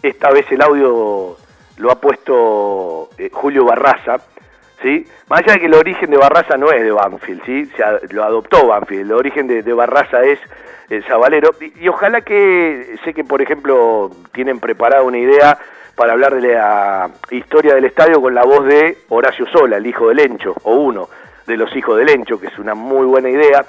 Esta vez el audio lo ha puesto eh, Julio Barraza, ¿sí? Más allá de que el origen de Barraza no es de Banfield, ¿sí? Se lo adoptó Banfield, el origen de, Barraza es el Zabalero, y, ojalá que, sé que por ejemplo tienen preparada una idea para hablar de la historia del estadio con la voz de Horacio Sola, el hijo del Encho, o uno de los hijos del Encho, que es una muy buena idea.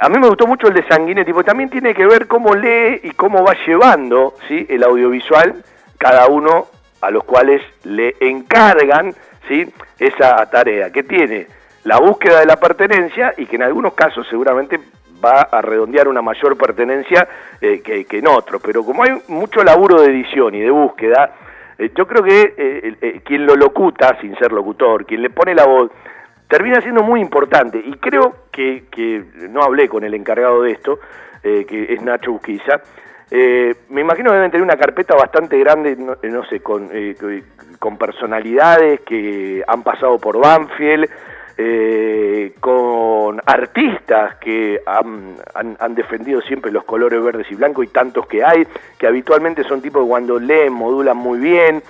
A mí me gustó mucho el de Sanguinetti, porque también tiene que ver cómo lee y cómo va llevando ¿sí? el audiovisual, cada uno a los cuales le encargan ¿sí? esa tarea, que tiene la búsqueda de la pertenencia y que en algunos casos seguramente va a redondear una mayor pertenencia eh, que, que en otros. Pero como hay mucho laburo de edición y de búsqueda, eh, yo creo que eh, quien lo locuta, sin ser locutor, quien le pone la voz, termina siendo muy importante. Y creo que, que no hablé con el encargado de esto, que es Nacho Busquiza, eh, me imagino que deben tener una carpeta bastante grande, no, eh, sé, con, eh, con personalidades que han pasado por Banfield, eh, con artistas que han, han- han defendido siempre los colores verdes y blancos y tantos que hay, que habitualmente son tipos que cuando leen modulan muy bien.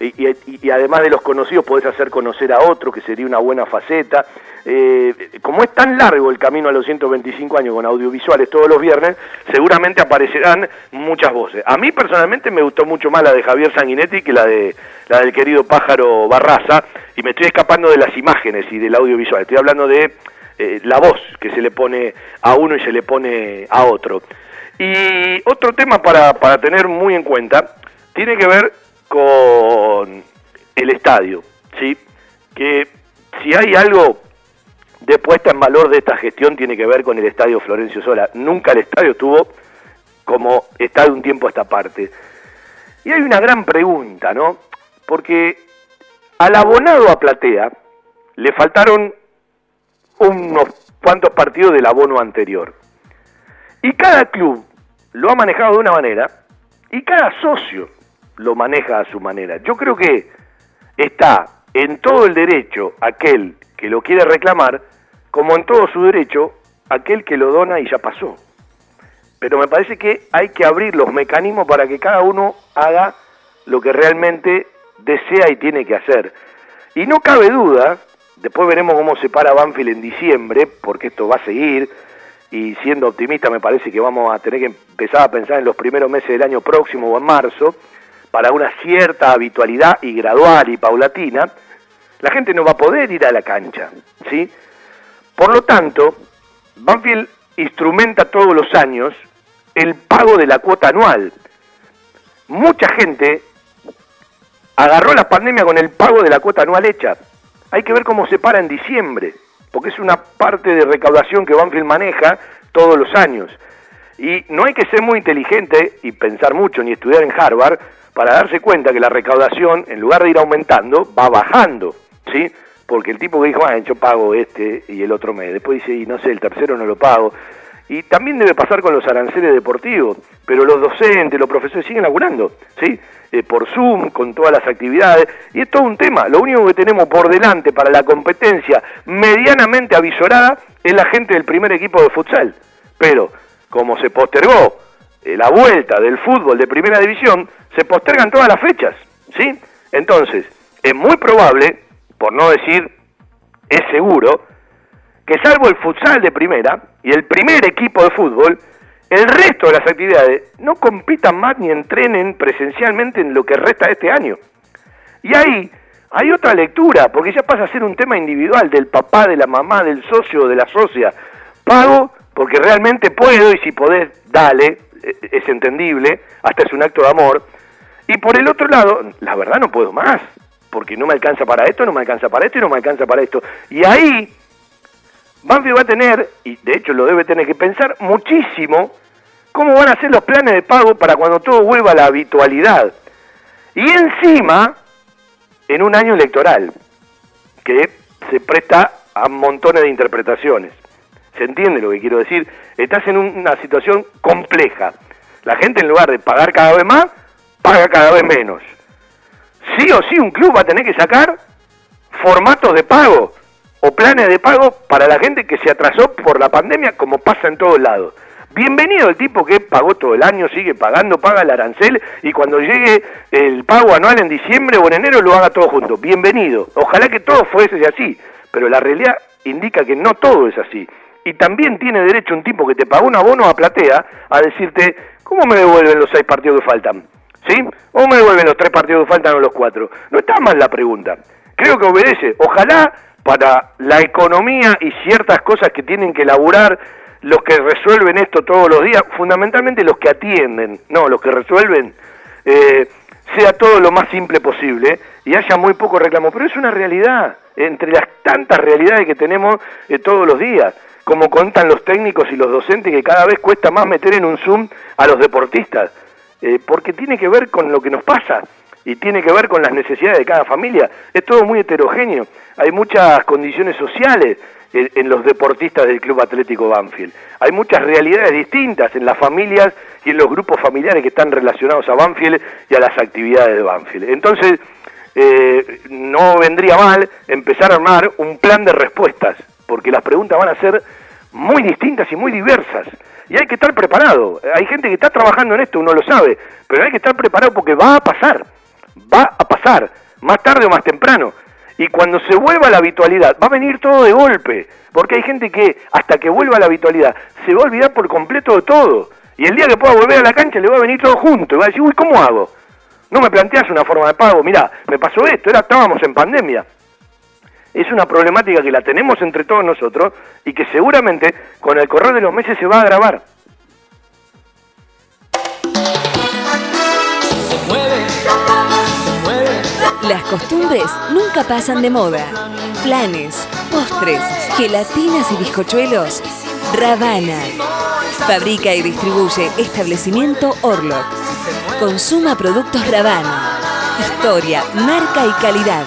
Y, y- además de los conocidos podés hacer conocer a otro, que sería una buena faceta. Eh, como es tan largo el camino a los 125 años con audiovisuales todos los viernes, seguramente aparecerán muchas voces. A mí personalmente me gustó mucho más la de Javier Sanguinetti que la de la del querido pájaro Barraza, y me estoy escapando de las imágenes y del audiovisual. Estoy hablando de eh, la voz que se le pone a uno y se le pone a otro. Y otro tema para, para tener muy en cuenta tiene que ver con el estadio, ¿sí? Que si hay algo de puesta en valor de esta gestión tiene que ver con el estadio Florencio Sola. Nunca el estadio estuvo como está de un tiempo a esta parte. Y hay una gran pregunta, ¿no? Porque al abonado a Platea le faltaron unos cuantos partidos del abono anterior. Y cada club lo ha manejado de una manera y cada socio lo maneja a su manera. Yo creo que está en todo el derecho aquel que lo quiere reclamar, como en todo su derecho aquel que lo dona y ya pasó. Pero me parece que hay que abrir los mecanismos para que cada uno haga lo que realmente desea y tiene que hacer. Y no cabe duda, después veremos cómo se para Banfield en diciembre, porque esto va a seguir, y siendo optimista me parece que vamos a tener que empezar a pensar en los primeros meses del año próximo o en marzo, para una cierta habitualidad y gradual y paulatina, la gente no va a poder ir a la cancha, ¿sí? Por lo tanto, Banfield instrumenta todos los años el pago de la cuota anual. Mucha gente agarró la pandemia con el pago de la cuota anual hecha. Hay que ver cómo se para en diciembre, porque es una parte de recaudación que Banfield maneja todos los años. Y no hay que ser muy inteligente y pensar mucho ni estudiar en Harvard para darse cuenta que la recaudación, en lugar de ir aumentando, va bajando, ¿sí? Porque el tipo que dijo, ah, yo pago este y el otro mes, después dice, y no sé, el tercero no lo pago. Y también debe pasar con los aranceles deportivos, pero los docentes, los profesores siguen laburando, ¿sí? Eh, por Zoom, con todas las actividades, y es todo un tema. Lo único que tenemos por delante para la competencia medianamente avisorada es la gente del primer equipo de futsal. Pero, como se postergó la vuelta del fútbol de primera división, se postergan todas las fechas, ¿sí? Entonces, es muy probable, por no decir es seguro, que salvo el futsal de primera y el primer equipo de fútbol, el resto de las actividades no compitan más ni entrenen presencialmente en lo que resta de este año. Y ahí hay otra lectura, porque ya pasa a ser un tema individual del papá, de la mamá, del socio, de la socia. Pago porque realmente puedo y si podés, dale, eh, es entendible, hasta es un acto de amor. Y por el otro lado, la verdad no puedo más, porque no me alcanza para esto, no me alcanza para esto y no me alcanza para esto. Y ahí Banfield va a tener, y de hecho lo debe tener que pensar muchísimo, cómo van a ser los planes de pago para cuando todo vuelva a la habitualidad. Y encima, en un año electoral, que se presta a montones de interpretaciones. ¿Se entiende lo que quiero decir? Estás en una situación compleja. La gente en lugar de pagar cada vez más, paga cada vez menos. Sí o sí un club va a tener que sacar formatos de pago o planes de pago para la gente que se atrasó por la pandemia, como pasa en todos lados. Bienvenido el tipo que pagó todo el año, sigue pagando, paga el arancel y cuando llegue el pago anual en diciembre o en enero lo haga todo junto. Bienvenido. Ojalá que todo fuese así, pero la realidad indica que no todo es así. Y también tiene derecho un tipo que te pagó un abono a platea a decirte, ¿cómo me devuelven los seis partidos que faltan? ¿Sí? O me devuelven los tres partidos que faltan o los cuatro. No está mal la pregunta. Creo que obedece. Ojalá para la economía y ciertas cosas que tienen que elaborar los que resuelven esto todos los días, fundamentalmente los que atienden, no, los que resuelven, eh, sea todo lo más simple posible y haya muy poco reclamo. Pero es una realidad, entre las tantas realidades que tenemos eh, todos los días, como contan los técnicos y los docentes, que cada vez cuesta más meter en un Zoom a los deportistas, eh, porque tiene que ver con lo que nos pasa y tiene que ver con las necesidades de cada familia. Es todo muy heterogéneo, hay muchas condiciones sociales en, en los deportistas del Club Atlético Banfield. Hay muchas realidades distintas en las familias y en los grupos familiares que están relacionados a Banfield y a las actividades de Banfield. Entonces, eh, no vendría mal empezar a armar un plan de respuestas, porque las preguntas van a ser muy distintas y muy diversas. Y hay que estar preparado. Hay gente que está trabajando en esto, uno lo sabe, pero hay que estar preparado porque va a pasar. Va a pasar, más tarde o más temprano. Y cuando se vuelva a la habitualidad, va a venir todo de golpe. Porque hay gente que, hasta que vuelva a la habitualidad, se va a olvidar por completo de todo. Y el día que pueda volver a la cancha le va a venir todo junto. Y va a decir, uy, ¿cómo hago? No me planteas una forma de pago. Mirá, me pasó esto, era, estábamos en pandemia. Es una problemática que la tenemos entre todos nosotros y que seguramente con el correr de los meses se va a agravar. Las costumbres nunca pasan de moda. Planes, postres, gelatinas y bizcochuelos. Ravana. Fabrica y distribuye establecimiento Orlok. Consuma productos Ravana. Historia, marca y calidad.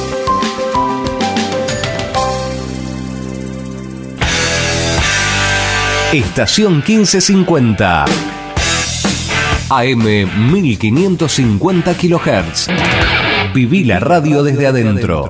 Estación 1550. AM 1550 kHz. Viví la radio desde adentro.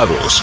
invitados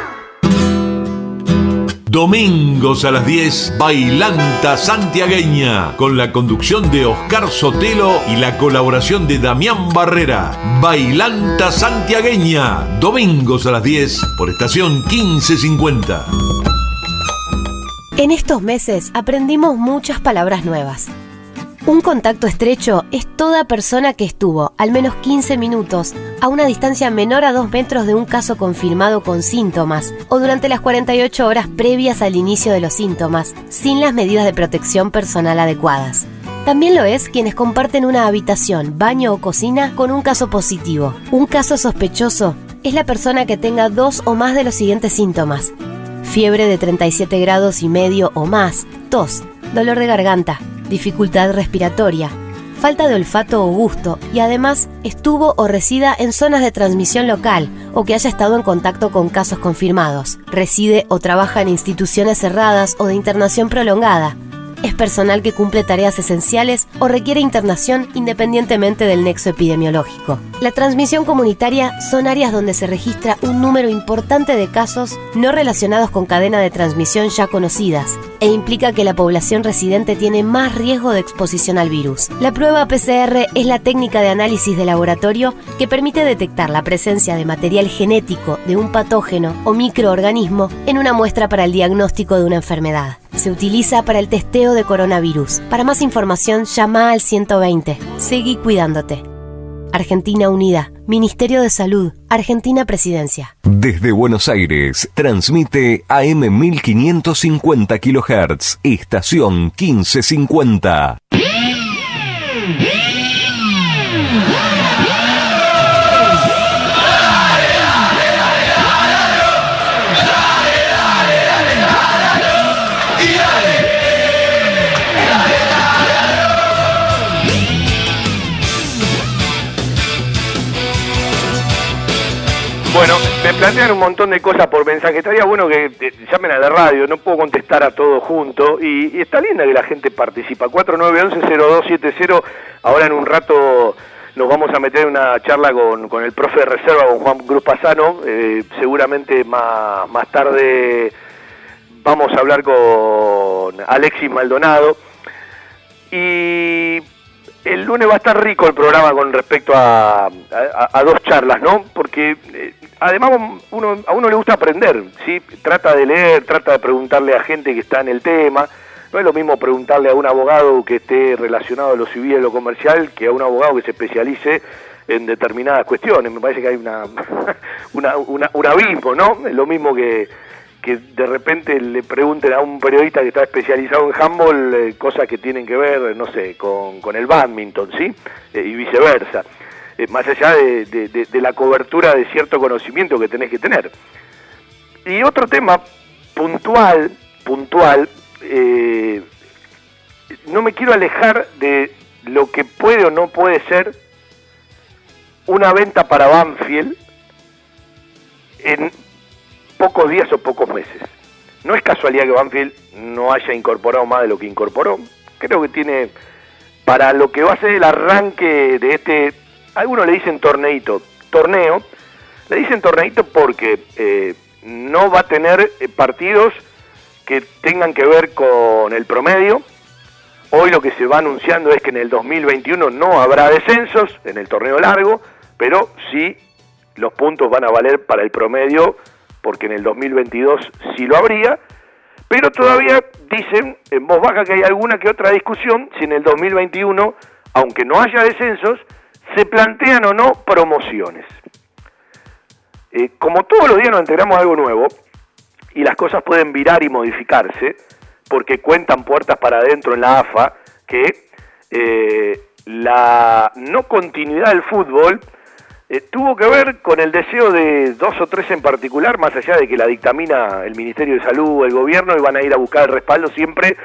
Domingos a las 10, Bailanta Santiagueña, con la conducción de Oscar Sotelo y la colaboración de Damián Barrera. Bailanta Santiagueña, domingos a las 10, por estación 1550. En estos meses aprendimos muchas palabras nuevas. Un contacto estrecho es toda persona que estuvo al menos 15 minutos a una distancia menor a 2 metros de un caso confirmado con síntomas o durante las 48 horas previas al inicio de los síntomas, sin las medidas de protección personal adecuadas. También lo es quienes comparten una habitación, baño o cocina con un caso positivo. Un caso sospechoso es la persona que tenga dos o más de los siguientes síntomas. Fiebre de 37 grados y medio o más, tos, dolor de garganta, dificultad respiratoria, falta de olfato o gusto y además estuvo o resida en zonas de transmisión local o que haya estado en contacto con casos confirmados, reside o trabaja en instituciones cerradas o de internación prolongada, es personal que cumple tareas esenciales o requiere internación independientemente del nexo epidemiológico. La transmisión comunitaria son áreas donde se registra un número importante de casos no relacionados con cadena de transmisión ya conocidas e implica que la población residente tiene más riesgo de exposición al virus. La prueba PCR es la técnica de análisis de laboratorio que permite detectar la presencia de material genético de un patógeno o microorganismo en una muestra para el diagnóstico de una enfermedad. Se utiliza para el testeo de coronavirus. Para más información, llama al 120. Seguí cuidándote. Argentina Unida, Ministerio de Salud, Argentina Presidencia. Desde Buenos Aires, transmite AM 1550 kHz, estación 1550. Me un montón de cosas por mensaje. Estaría bueno que eh, llamen a la radio, no puedo contestar a todo junto. Y, está linda que la gente participa. 4911-0270. Ahora en un rato nos vamos a meter en una charla con, con el profe de reserva, con Juan Cruz Pasano. Eh, seguramente más, más tarde vamos a hablar con Alexis Maldonado. Y el lunes va a estar rico el programa con respecto a, a- a dos charlas, ¿no? Porque eh, además uno, a uno le gusta aprender, ¿sí? Trata de leer, trata de preguntarle a gente que está en el tema. No es lo mismo preguntarle a un abogado que esté relacionado a lo civil y a lo comercial que a un abogado que se especialice en determinadas cuestiones. Me parece que hay una, *laughs* una, una- un abismo, ¿no? Es lo mismo que, que de repente le pregunten a un periodista que está especializado en handball eh, cosas que tienen que ver, no sé, con, con el badminton, ¿sí? Eh, y viceversa. Eh, más allá de, de- la cobertura de cierto conocimiento que tenés que tener. Y otro tema puntual, puntual, eh, no me quiero alejar de lo que puede o no puede ser una venta para Banfield en pocos días o pocos meses. No es casualidad que Banfield no haya incorporado más de lo que incorporó. Creo que tiene, para lo que va a ser el arranque de este, algunos le dicen torneito, torneo, le dicen torneito porque eh, no va a tener eh, partidos que tengan que ver con el promedio. Hoy lo que se va anunciando es que en el 2021 no habrá descensos en el torneo largo, pero sí los puntos van a valer para el promedio, porque en el 2022 sí lo habría, pero todavía dicen en voz baja que hay alguna que otra discusión si en el 2021, aunque no haya descensos, se plantean o no promociones. Eh, como todos los días nos enteramos de algo nuevo, y las cosas pueden virar y modificarse, porque cuentan puertas para adentro en la AFA, que eh, la no continuidad del fútbol eh, tuvo que ver con el deseo de dos o tres en particular, más allá de que la dictamina el Ministerio de Salud, el gobierno, y van a ir a buscar el respaldo siempre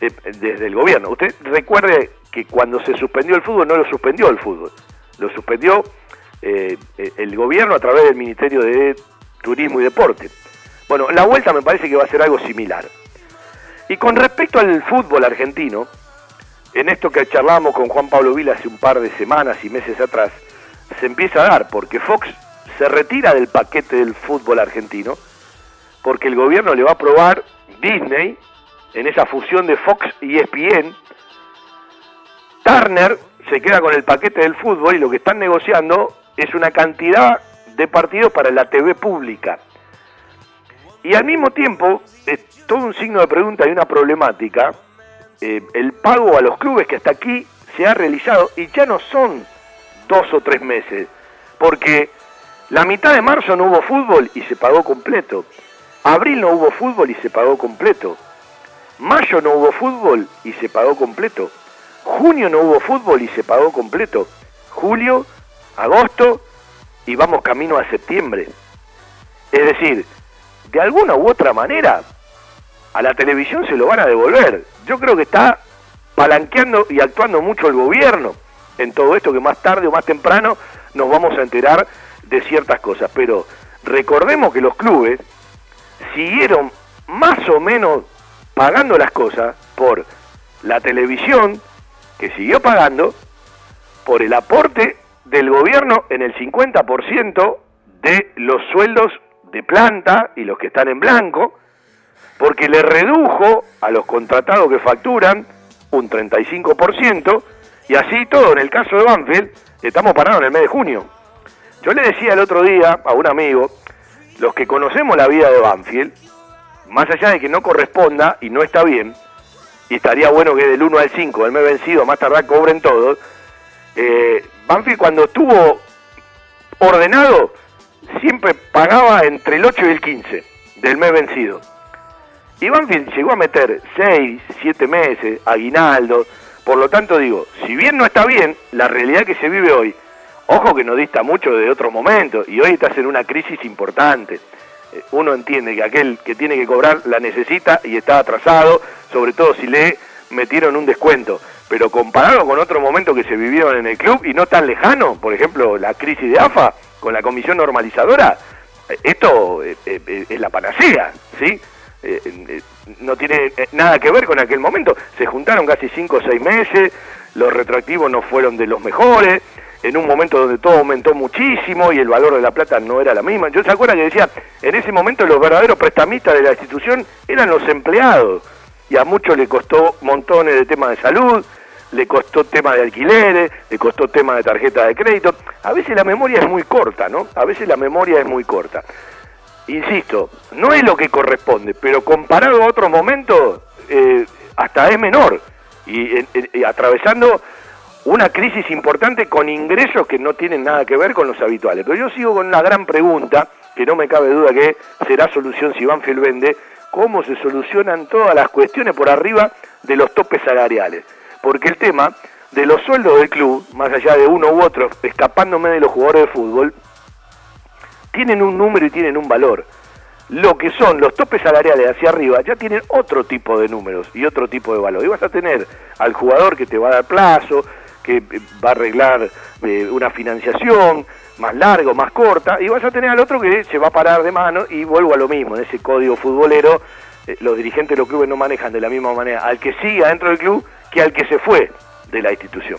eh, desde el gobierno. Usted recuerde que cuando se suspendió el fútbol, no lo suspendió el fútbol, lo suspendió eh, el gobierno a través del Ministerio de Turismo y Deporte. Bueno, la vuelta me parece que va a ser algo similar. Y con respecto al fútbol argentino, en esto que charlamos con Juan Pablo Vila hace un par de semanas y meses atrás, se empieza a dar, porque Fox se retira del paquete del fútbol argentino, porque el gobierno le va a aprobar Disney en esa fusión de Fox y ESPN. Turner se queda con el paquete del fútbol y lo que están negociando es una cantidad de partidos para la TV pública. Y al mismo tiempo, es todo un signo de pregunta y una problemática, eh, el pago a los clubes que hasta aquí se ha realizado y ya no son dos o tres meses, porque la mitad de marzo no hubo fútbol y se pagó completo, abril no hubo fútbol y se pagó completo, mayo no hubo fútbol y se pagó completo, junio no hubo fútbol y se pagó completo, julio, agosto y vamos camino a septiembre. Es decir, de alguna u otra manera, a la televisión se lo van a devolver. Yo creo que está palanqueando y actuando mucho el gobierno en todo esto que más tarde o más temprano nos vamos a enterar de ciertas cosas. Pero recordemos que los clubes siguieron más o menos pagando las cosas por la televisión, que siguió pagando, por el aporte del gobierno en el 50% de los sueldos de planta y los que están en blanco, porque le redujo a los contratados que facturan un 35%, y así todo, en el caso de Banfield, estamos parados en el mes de junio. Yo le decía el otro día a un amigo, los que conocemos la vida de Banfield, más allá de que no corresponda y no está bien, y estaría bueno que del 1 al 5, del mes vencido, más tardar cobren todos, eh, Banfield cuando estuvo ordenado, siempre pagaba entre el 8 y el 15 del mes vencido. Y Banfield llegó a meter 6, 7 meses, aguinaldo. Por lo tanto digo, si bien no está bien, la realidad que se vive hoy, ojo que no dista mucho de otros momentos, y hoy estás en una crisis importante. Eh, Uno entiende que aquel que tiene que cobrar la necesita y está atrasado, sobre todo si le metieron un descuento. Pero comparado con otros momentos que se vivieron en el club y no tan lejano, por ejemplo la crisis de AFA con la comisión normalizadora, eh, esto eh, eh, es la panacea, ¿sí? Eh, eh, no tiene eh, nada que ver con aquel momento. Se juntaron casi cinco o seis meses, los retroactivos no fueron de los mejores, en un momento donde todo aumentó muchísimo y el valor de la plata no era la misma. Yo se acuerda que decía, en ese momento los verdaderos prestamistas de la institución eran los empleados y a muchos le costó montones de temas de salud, le costó tema de alquileres, le costó tema de tarjeta de crédito. A veces la memoria es muy corta, ¿no? A veces la memoria es muy corta. Insisto, no es lo que corresponde, pero comparado a otros momentos, eh, hasta es menor. Y, en- y atravesando una crisis importante con ingresos que no tienen nada que ver con los habituales. Pero yo sigo con una gran pregunta, que no me cabe duda que será solución si Banfield vende, cómo se solucionan todas las cuestiones por arriba de los topes salariales. Porque el tema de los sueldos del club, más allá de uno u otro, escapándome de los jugadores de fútbol, tienen un número y tienen un valor. Lo que son los topes salariales hacia arriba ya tienen otro tipo de números y otro tipo de valor. Y vas a tener al jugador que te va a dar plazo, que eh, va a arreglar eh, una financiación más larga o más corta, y vas a tener al otro que se va a parar de mano y vuelvo a lo mismo, en ese código futbolero, eh, los dirigentes de los clubes no manejan de la misma manera al que siga dentro del club que al que se fue de la institución.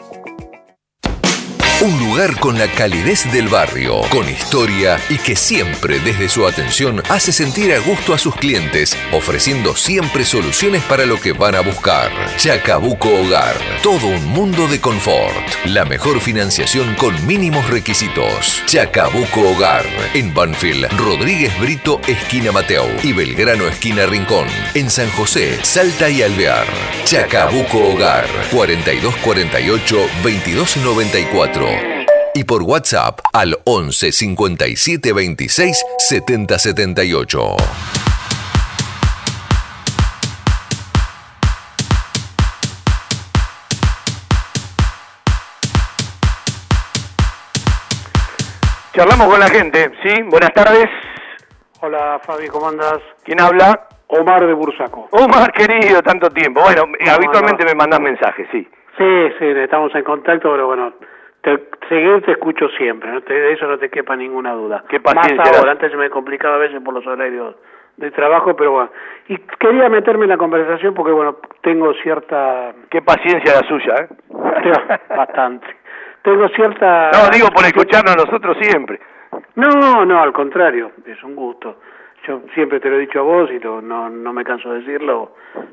Un lugar con la calidez del barrio, con historia y que siempre desde su atención hace sentir a gusto a sus clientes, ofreciendo siempre soluciones para lo que van a buscar. Chacabuco Hogar, todo un mundo de confort. La mejor financiación con mínimos requisitos. Chacabuco Hogar, en Banfield, Rodríguez Brito, esquina Mateo y Belgrano, esquina Rincón. En San José, Salta y Alvear. Chacabuco Hogar, 4248 2294 y por WhatsApp al 11 57 26 70 78. Charlamos con la gente, ¿sí? Buenas tardes. Hola Fabi, ¿cómo andas? ¿Quién habla? Omar de Bursaco. Omar, querido, tanto tiempo. Bueno, habitualmente me mandas mensajes, sí. Sí, sí, estamos en contacto, pero bueno, te, seguir te escucho siempre, no te, de eso no te quepa ninguna duda. Qué Más ahora, antes se me complicaba a veces por los horarios de trabajo, pero bueno. Y quería meterme en la conversación porque, bueno, tengo cierta... Qué paciencia la suya, ¿eh? *laughs* Bastante. Tengo cierta... No, digo por escucharnos nosotros siempre. No, no, al contrario, es un gusto. Yo siempre te lo he dicho a vos y lo- no, no me canso de decirlo.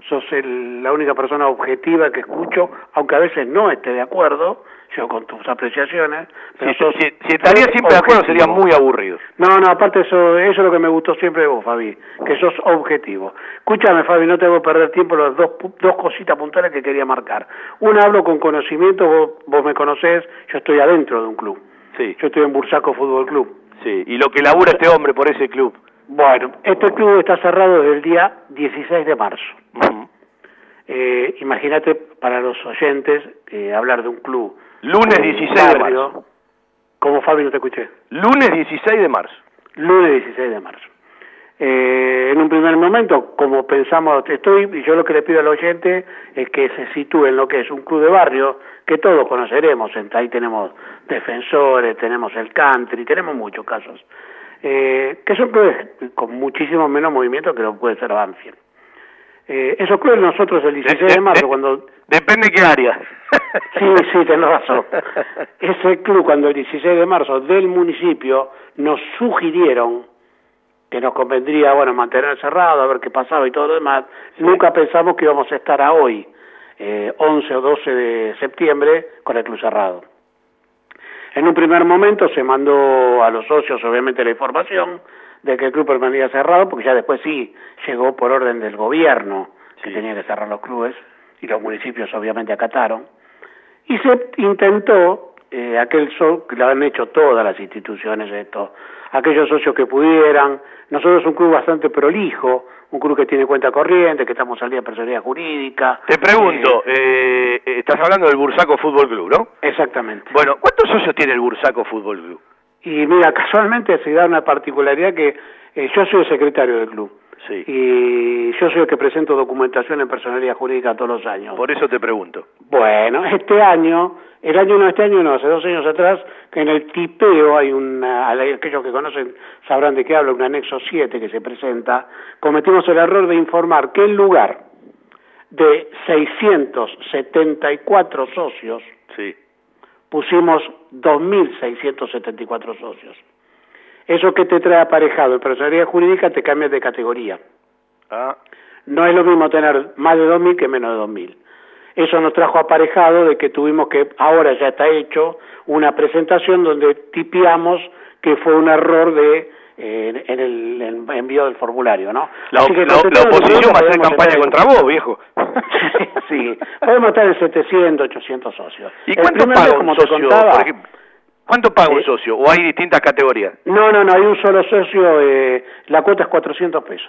Sos el- la única persona objetiva que escucho, aunque a veces no esté de acuerdo, yo con tus apreciaciones. Pero Si, sos- si- si estaría sos siempre de acuerdo sería muy aburrido. No, no, aparte eso, eso es lo que me gustó siempre de vos, Fabi, que sos objetivo. Escúchame, Fabi, no te hago perder tiempo las dos, dos cositas puntuales que quería marcar. Una, hablo con conocimiento, vos, vos me conocés, yo estoy adentro de un club. Sí. Yo estoy en Bursaco Fútbol Club. Sí, y lo que labura este hombre por ese club. Bueno, este club está cerrado desde el día 16 de marzo. Eh, Imagínate para los oyentes eh, hablar de un club. Lunes eh, 16 de marzo. Como Fabi no te escuché. Lunes 16 de marzo. Lunes 16 de marzo. Eh, en un primer momento, como pensamos, estoy, y yo lo que le pido al oyente es que se sitúe en lo que es un club de barrio, que todos conoceremos, ahí tenemos defensores, tenemos el country, tenemos muchos casos, eh, que son clubes con muchísimo menos movimiento que lo puede ser Banfield. Eh, esos clubes nosotros el 16 de marzo, cuando... Depende qué área. Sí, sí, tenés razón. Ese club, cuando el 16 de marzo del municipio nos sugirieron que nos convendría, bueno, mantener cerrado, a ver qué pasaba y todo lo demás, nunca pensamos que íbamos a estar a hoy, eh, 11 o 12 de septiembre, con el club cerrado. En un primer momento se mandó a los socios, obviamente, la información de que el club permanecía cerrado, porque ya después sí llegó por orden del gobierno que tenía que cerrar los clubes, y los municipios obviamente acataron. Y se intentó, eh, aquel que lo han hecho todas las instituciones esto, aquellos socios que pudieran, nosotros un club bastante prolijo, un club que tiene cuenta corriente, que estamos al día de personalidad jurídica. Te pregunto, eh, estás hablando del Bursaco Fútbol Club, ¿no? Exactamente. Bueno, ¿cuántos socios tiene el Bursaco Fútbol Club? Y mira, casualmente se da una particularidad que eh, yo soy el secretario del club. Sí. Y yo soy el que presento documentación en personalidad jurídica todos los años. Por eso te pregunto. Bueno, este año, el año no, este año no, hace dos años atrás, que en el tipeo hay una, aquellos que conocen sabrán de qué hablo, un anexo 7 que se presenta, cometimos el error de informar que en lugar de 674 socios, Sí. Pusimos 2.674 socios. Eso que te trae aparejado en personalidad jurídica te cambia de categoría. Ah, No es lo mismo tener más de 2.000 que menos de 2.000. Eso nos trajo aparejado de que tuvimos que, ahora ya está hecho, una presentación donde tipiamos que fue un error de eh, en el en- envío del formulario, ¿no? la, Así que la- la oposición va a hacer campaña contra vos, viejo. *laughs* sí, podemos estar en 700, 800 socios. ¿Y El cuánto mes, paga un como socio? contaba, por ejemplo? ¿Cuánto paga un socio? ¿O hay distintas categorías? No, no, no, hay un solo socio, eh, la cuota es 400 pesos.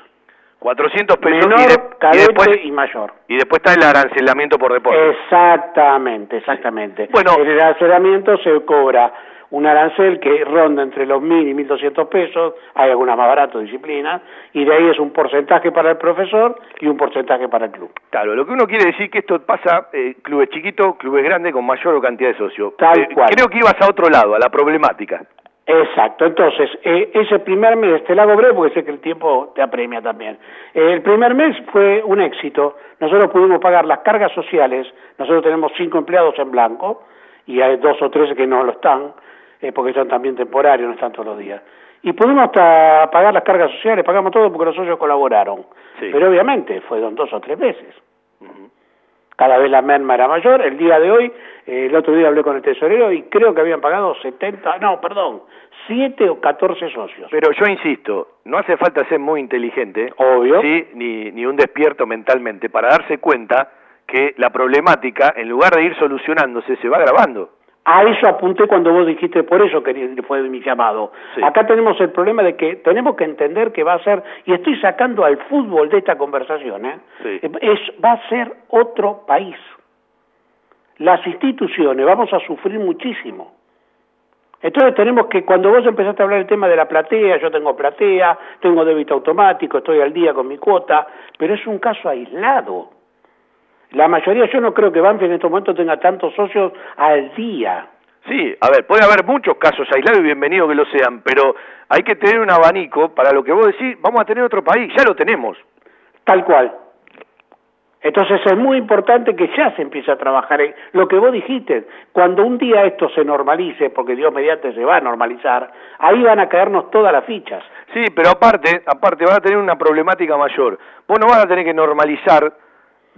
400 pesos Menor, y, de- y cadete después y mayor. y después está el arancelamiento por deporte. Exactamente, exactamente. Bueno. en el arancelamiento se cobra un arancel que ronda entre los 1.000 y 1.200 pesos, hay algunas más baratas disciplinas, y de ahí es un porcentaje para el profesor y un porcentaje para el club. Claro, lo que uno quiere decir que esto pasa, eh, clubes chiquitos, clubes grandes con mayor cantidad de socios. Tal Eh, cual. Creo que ibas a otro lado, a la problemática. Exacto, entonces, eh, ese primer mes, te la hago breve porque sé que el tiempo te apremia también. Eh, el primer mes fue un éxito, nosotros pudimos pagar las cargas sociales, nosotros tenemos cinco empleados en blanco y hay dos o tres que no lo están, eh, porque son también temporarios, no están todos los días. Y pudimos hasta pagar las cargas sociales, pagamos todo porque los socios colaboraron. Sí. Pero obviamente fueron dos o tres veces. Cada vez la merma era mayor. El día de hoy, eh, el otro día hablé con el tesorero y creo que habían pagado 70, no, perdón, 7 o 14 socios. Pero yo insisto, no hace falta ser muy inteligente, Obvio. ¿sí? ni, ni un despierto mentalmente, para darse cuenta que la problemática, en lugar de ir solucionándose, se va agravando. A eso apunté cuando vos dijiste, por eso quería, fue mi llamado. Sí. Acá tenemos el problema de que tenemos que entender que va a ser, y estoy sacando al fútbol de esta conversación, ¿eh? Sí. es, va a ser otro país. Las instituciones vamos a sufrir muchísimo. Entonces tenemos que, cuando vos empezaste a hablar del tema de la platea, yo tengo platea, tengo débito automático, estoy al día con mi cuota, pero es un caso aislado. La mayoría, yo no creo que Banfield en estos momentos tenga tantos socios al día. Sí, a ver, puede haber muchos casos aislados y bienvenido que lo sean, pero hay que tener un abanico para lo que vos decís, vamos a tener otro país, ya lo tenemos. Tal cual. Entonces es muy importante que ya se empiece a trabajar en lo que vos dijiste. Cuando un día esto se normalice, porque Dios mediante se va a normalizar, ahí van a caernos todas las fichas. Sí, pero aparte, aparte van a tener una problemática mayor. Vos no vas a tener que normalizar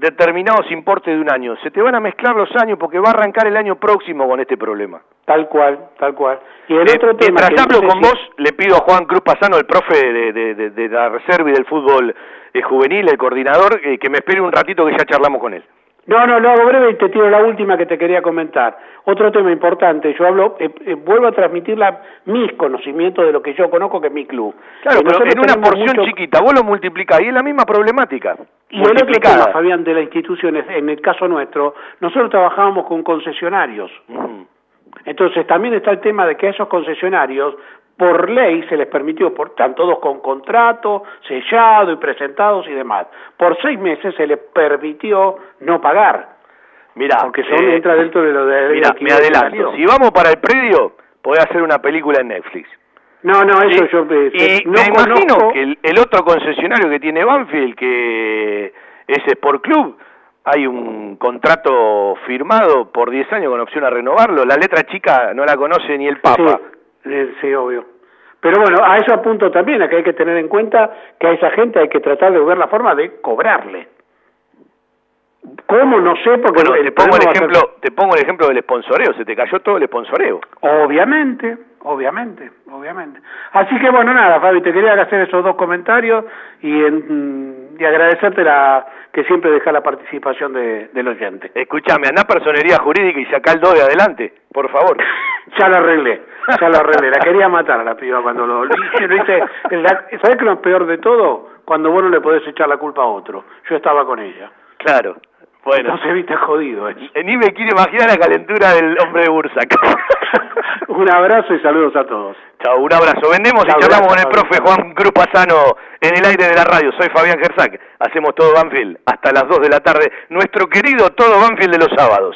determinados importes de un año. Se te van a mezclar los años porque va a arrancar el año próximo con este problema. Tal cual, tal cual. Y el Eh, otro tema mientras que no hablo sé con si- vos, le pido a Juan Cruz Pasano, el profe de, de- de- de la reserva y del fútbol eh, juvenil, el coordinador, eh, que me espere un ratito que ya charlamos con él. No, no, lo hago breve y te tiro la última que te quería comentar. Otro tema importante, yo hablo, eh, eh, vuelvo a transmitir la- mis conocimientos de lo que yo conozco que es mi club. Claro, pero en una porción mucho- chiquita, vos lo multiplicás y es la misma problemática. Y el otro tema, Fabián, de las instituciones, en el caso nuestro, nosotros trabajábamos con concesionarios. Entonces también está el tema de que a esos concesionarios, por ley, se les permitió, por, están todos con contrato, sellado y presentados y demás. Por seis meses se les permitió no pagar. Mirá, Porque son, eh, entra dentro de lo de... Mira, me adelanto. Si vamos para el predio, podés hacer una película en Netflix. No, no, eso yo... eh, Y no me imagino conozco- que el, el otro concesionario que tiene Banfield, que es Sport Club, hay un contrato firmado por 10 años con opción a renovarlo. La letra chica no la conoce ni el Papa. Sí, eh, sí, obvio. Pero bueno, a eso apunto también, a que hay que tener en cuenta que a esa gente hay que tratar de ver la forma de cobrarle. ¿Cómo? No sé, porque Bueno, te pongo el ser- ejemplo, te pongo el ejemplo del sponsoreo, se te cayó todo el sponsoreo. Obviamente, obviamente, obviamente. Así que bueno, nada, Fabi, te quería hacer esos dos comentarios y, en- y agradecerte la que siempre deja la participación de, del oyente. Escuchame, andá a personería jurídica y sacá el 2 de adelante, por favor. *laughs* Ya lo arreglé, ya lo arreglé. La quería matar a la piba cuando lo, lo hice. Lo hice la- ¿Sabés qué es lo peor de todo? Cuando vos no le podés echar la culpa a otro. Yo estaba con ella. Claro, bueno. Entonces, viste, jodido eso. Eh, Ni me quiero imaginar la calentura del hombre de Bursac. *laughs* Un abrazo y saludos a todos. Chao, un abrazo. Vendemos y charlamos con el profe Juan Cruz Pasano en el aire de la radio. Soy Fabián Gersac. Hacemos todo Banfield hasta las 2 de la tarde. Nuestro querido todo Banfield de los sábados.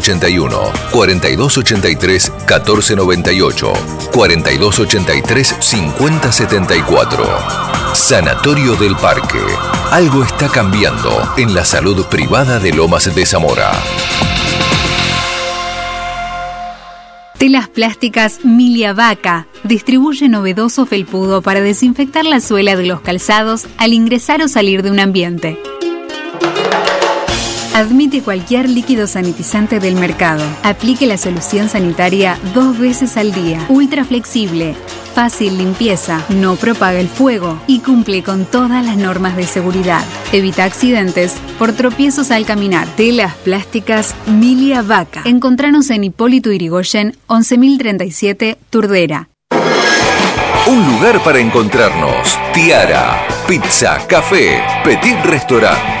4283-5181, 4283-1498, 4283-5074. Sanatorio del Parque. Algo está cambiando en la salud privada de Lomas de Zamora. Telas plásticas Milia Vaca distribuye novedoso felpudo para desinfectar la suela de los calzados al ingresar o salir de un ambiente. Admite cualquier líquido sanitizante del mercado. Aplique la solución sanitaria dos veces al día. Ultra flexible. Fácil limpieza, no propaga el fuego y cumple con todas las normas de seguridad. Evita accidentes por tropiezos al caminar. Telas plásticas Milia Vaca. Encontranos en Hipólito Irigoyen 11037 Turdera. Un lugar para encontrarnos. Tiara, pizza, café, petit restaurant.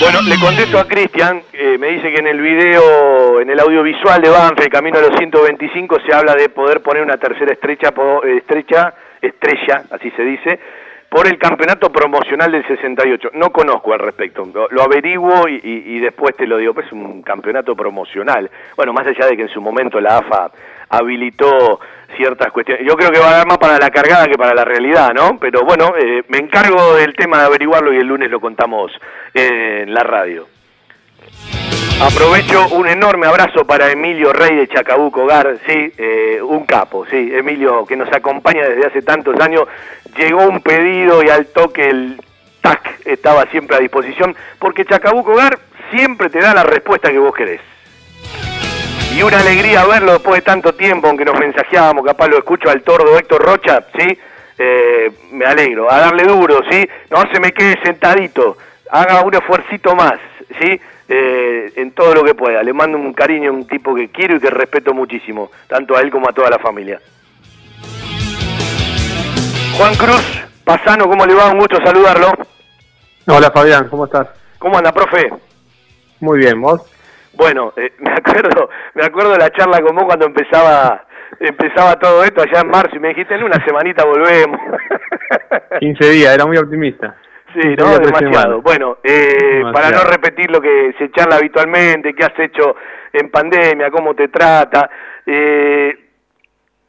Bueno, le contesto a Cristian, eh, me dice que en el video, en el audiovisual de Banfield, Camino a los 125, se habla de poder poner una tercera estrecha, eh, estrecha, estrella, así se dice, por el campeonato promocional del 68. No conozco al respecto, lo, averiguo y- y después te lo digo, pues es un campeonato promocional. Bueno, más allá de que en su momento la AFA habilitó ciertas cuestiones. Yo creo que va a dar más para la cargada que para la realidad, ¿no? Pero bueno, eh, me encargo del tema de averiguarlo y el lunes lo contamos en la radio. Aprovecho un enorme abrazo para Emilio Rey de Chacabuco Hogar, sí, eh, un capo, sí, Emilio que nos acompaña desde hace tantos años, llegó un pedido y al toque el TAC estaba siempre a disposición, porque Chacabuco Hogar siempre te da la respuesta que vos querés. Y una alegría verlo después de tanto tiempo, aunque nos mensajeábamos, capaz lo escucho al tordo Héctor Rocha, ¿sí? Eh, me alegro, a darle duro, ¿sí? No se me quede sentadito, haga un esfuercito más, ¿sí? Eh, en todo lo que pueda. Le mando un cariño a un tipo que quiero y que respeto muchísimo, tanto a él como a toda la familia. Juan Cruz, Pasano, ¿cómo le va? Un gusto saludarlo. Hola Fabián, ¿cómo estás? ¿Cómo anda, profe? Muy bien, ¿vos? Bueno, eh, *laughs* me acuerdo, me acuerdo de la charla con vos cuando empezaba, empezaba todo esto allá en marzo y me dijiste en una semanita volvemos. *laughs* 15 días, era muy optimista. Sí, 15 no, demasiado. Bueno, eh, Demasiado. para no repetir lo que se charla habitualmente, qué has hecho en pandemia, cómo te trata, eh,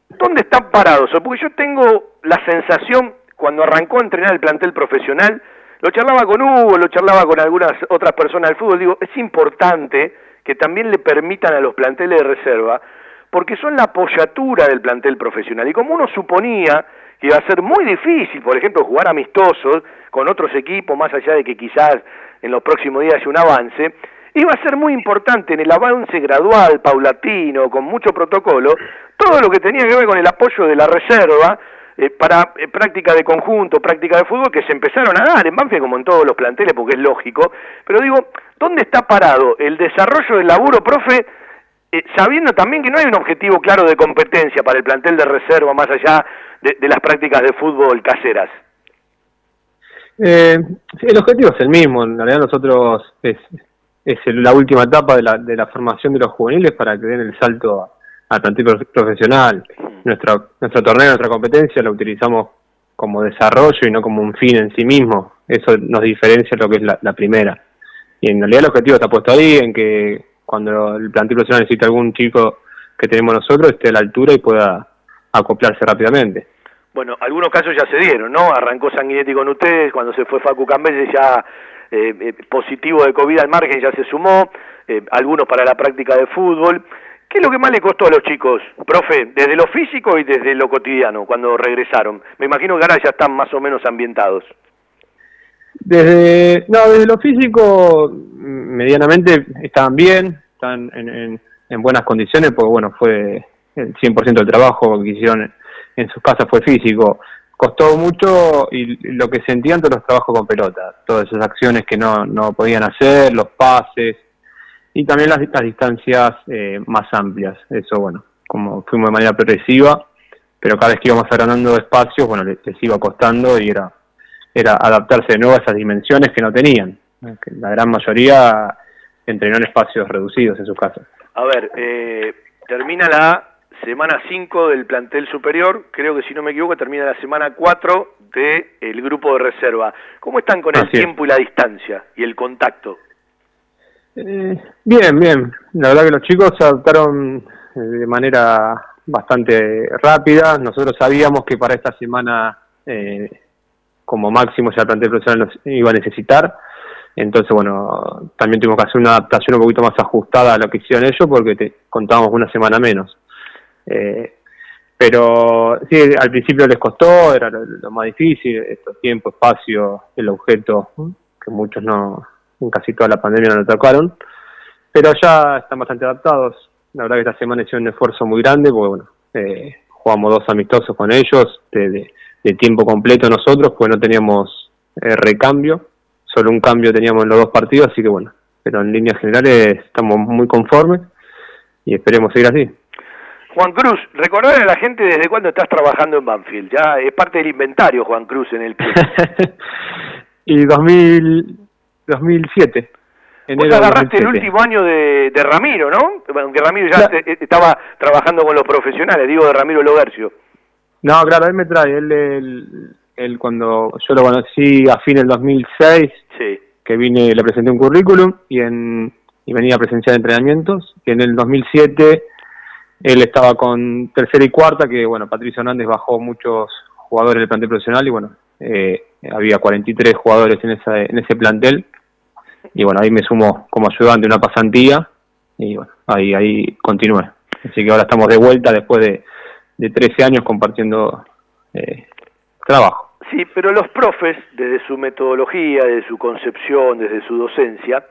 ¿dónde están parados? Porque yo tengo la sensación, cuando arrancó a entrenar el plantel profesional, lo charlaba con Hugo, lo charlaba con algunas otras personas del fútbol, digo, es importante que también le permitan a los planteles de reserva, porque son la apoyatura del plantel profesional. Y como uno suponía que iba a ser muy difícil, por ejemplo, jugar amistosos con otros equipos, más allá de que quizás en los próximos días haya un avance, iba a ser muy importante en el avance gradual, paulatino, con mucho protocolo, todo lo que tenía que ver con el apoyo de la reserva, eh, para eh, práctica de conjunto, práctica de fútbol, que se empezaron a dar en Banfield como en todos los planteles, porque es lógico. Pero digo, ¿dónde está parado el desarrollo del laburo, profe, eh, sabiendo también que no hay un objetivo claro de competencia para el plantel de reserva más allá de, de las prácticas de fútbol caseras. Eh, el objetivo es el mismo. En realidad nosotros es, es el- la última etapa de la, de la formación de los juveniles para que den el salto a- al plantel prof- profesional. Nuestro, nuestro torneo, nuestra competencia la utilizamos como desarrollo y no como un fin en sí mismo. Eso nos diferencia de lo que es la, la primera. Y en realidad el objetivo está puesto ahí, en que cuando el plantel profesional necesita algún chico que tenemos nosotros esté a la altura y pueda acoplarse rápidamente. Bueno, algunos casos ya se dieron, ¿no? Arrancó Sanguinetti con ustedes, cuando se fue Facu Cambelle ya eh, eh, positivo de COVID al margen ya se sumó, eh, algunos para la práctica de fútbol. ¿Qué es lo que más le costó a los chicos, profe, desde lo físico y desde lo cotidiano, cuando regresaron? Me imagino que ahora ya están más o menos ambientados. Desde, no, desde lo físico, medianamente estaban bien, están en, en, en buenas condiciones, porque bueno, fue el 100% del trabajo que hicieron en sus casas fue físico. Costó mucho y lo que sentían todos los trabajos con pelota, todas esas acciones que no, no podían hacer, los pases y también las, las distancias eh, más amplias. Eso, bueno, como fuimos de manera progresiva, pero cada vez que íbamos agrandando espacios, bueno, les, les iba costando y era era adaptarse de nuevo a esas dimensiones que no tenían. Que La gran mayoría entrenó en espacios reducidos en sus casas. A ver, eh, termina la semana 5 del plantel superior, creo que si no me equivoco termina la semana 4 del grupo de reserva. ¿Cómo están con el Así es. tiempo y la distancia y el contacto? Eh, bien, bien. La verdad que los chicos se adaptaron eh, de manera bastante rápida. Nosotros sabíamos que para esta semana, eh, como máximo, ya el plantel profesional nos iba a necesitar. Entonces, bueno, también tuvimos que hacer una adaptación un poquito más ajustada a lo que hicieron ellos porque te, contábamos una semana menos. Eh, pero sí, al principio les costó, era lo, más difícil, estos tiempo, espacio, el objeto, que muchos no, en casi toda la pandemia no lo tocaron, pero ya están bastante adaptados. La verdad que esta semana hicieron un esfuerzo muy grande, porque bueno, eh, jugamos dos amistosos con ellos, de, de- de tiempo completo nosotros, pues no teníamos eh, recambio, solo un cambio teníamos en los dos partidos, así que bueno, pero en líneas generales estamos muy conformes y esperemos seguir así. Juan Cruz, recordar a la gente desde cuándo estás trabajando en Banfield. Ya es parte del inventario, Juan Cruz, en el club. *laughs* y 2000, 2007. Vos agarraste el 2007. último año de, de Ramiro, ¿no? Aunque Ramiro ya eh, estaba trabajando con los profesionales, digo de Ramiro Logercio. No, claro, él me trae. Él, él, él cuando yo lo conocí a fin del 2006, Sí. que vine, le presenté un currículum y, en, y venía a presenciar entrenamientos. Y en el 2007 él estaba con tercera y cuarta, que bueno, Patricio Hernández bajó muchos jugadores del plantel profesional y bueno, eh, había 43 jugadores en, esa, en ese plantel. Y bueno, ahí me sumo como ayudante una pasantía y bueno, ahí, ahí continué. Así que ahora estamos de vuelta después de, de 13 años compartiendo eh, trabajo. Sí, pero los profes, desde su metodología, desde su concepción, desde su docencia,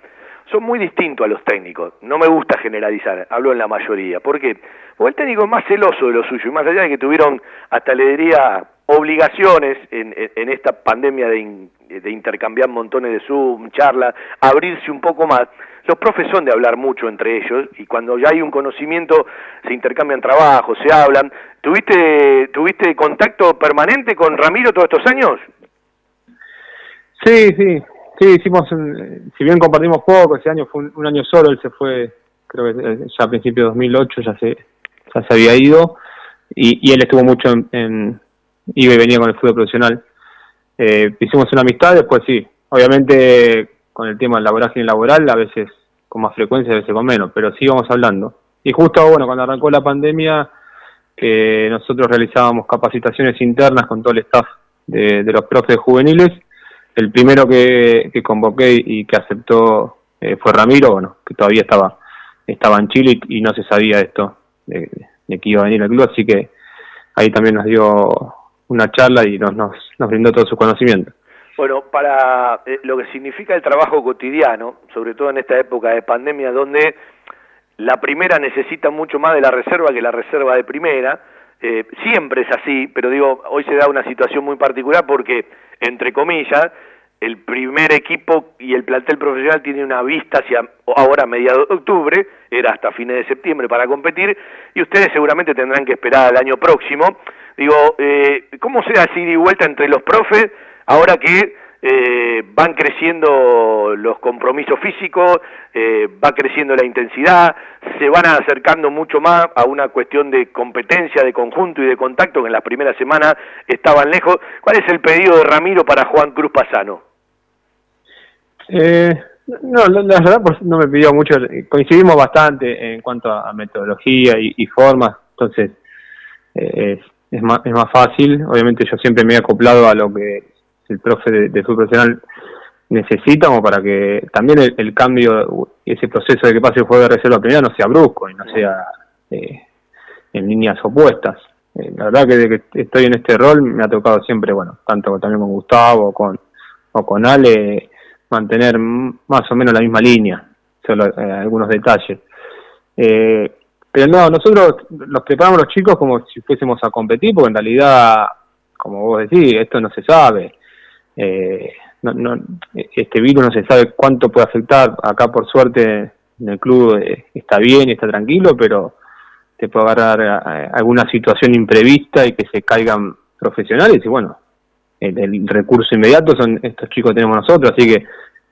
son muy distintos a los técnicos. No me gusta generalizar, hablo en la mayoría. ¿Por qué? Porque el técnico es más celoso de lo suyo, y más allá de que tuvieron, hasta le diría, obligaciones en, en- esta pandemia de, de intercambiar montones de Zoom, charlas, abrirse un poco más. Los profes son de hablar mucho entre ellos y cuando ya hay un conocimiento se intercambian trabajos, se hablan. ¿Tuviste, ¿Tuviste contacto permanente con Ramiro todos estos años? Sí, sí, sí, hicimos, un- si bien compartimos poco, ese año fue un, año solo, él se fue, creo que eh, ya a principios de 2008 ya se, ya se había ido, y, y él estuvo mucho en- iba y venía con el fútbol profesional. Eh, hicimos una amistad, después sí, obviamente con el tema del laboraje laboral, a veces con más frecuencia, a veces con menos, pero sí íbamos hablando. Y justo, bueno, cuando arrancó la pandemia, que nosotros realizábamos capacitaciones internas con todo el staff de, de los profes juveniles, el primero que, que convoqué y que aceptó eh, fue Ramiro, bueno, que todavía estaba estaba en Chile y, y no se sabía esto, de, de que iba a venir al club, así que ahí también nos dio una charla y nos, nos, nos brindó todo su conocimiento. Bueno, para eh, lo que significa el trabajo cotidiano, sobre todo en esta época de pandemia, donde la primera necesita mucho más de la reserva que la reserva de primera, eh, siempre es así, pero digo, hoy se da una situación muy particular porque, entre comillas, el primer equipo y el plantel profesional tiene una vista hacia ahora mediados de octubre, era hasta fines de septiembre para competir, y ustedes seguramente tendrán que esperar al año próximo. Digo, eh, ¿cómo será así de vuelta entre los profes ahora que eh, van creciendo los compromisos físicos, eh, va creciendo la intensidad, se van acercando mucho más a una cuestión de competencia, de conjunto y de contacto que en las primeras semanas estaban lejos. ¿Cuál es el pedido de Ramiro para Juan Cruz Pasano? Eh, no, la, la verdad pues, no me pidió mucho, coincidimos bastante en cuanto a, metodología y, y formas, entonces eh, es, más, es más fácil, obviamente yo siempre me he acoplado a lo que el profe de, de fútbol profesional necesita como para que también el, el cambio, ese proceso de que pase el juego de reserva primera no sea brusco y no sea eh, en líneas opuestas. Eh, la verdad que desde que estoy en este rol me ha tocado siempre, bueno, tanto también con Gustavo con, o con Ale, mantener más o menos la misma línea, solo eh, algunos detalles. Eh, pero no, nosotros los preparamos los chicos como si fuésemos a competir, porque en realidad, como vos decís, esto no se sabe. Eh, no, no, este virus no se sabe cuánto puede afectar. Acá, por suerte, en el club eh, está bien está tranquilo, pero te puede agarrar eh, alguna situación imprevista y que se caigan profesionales. Y bueno, el, el recurso inmediato son estos chicos que tenemos nosotros, así que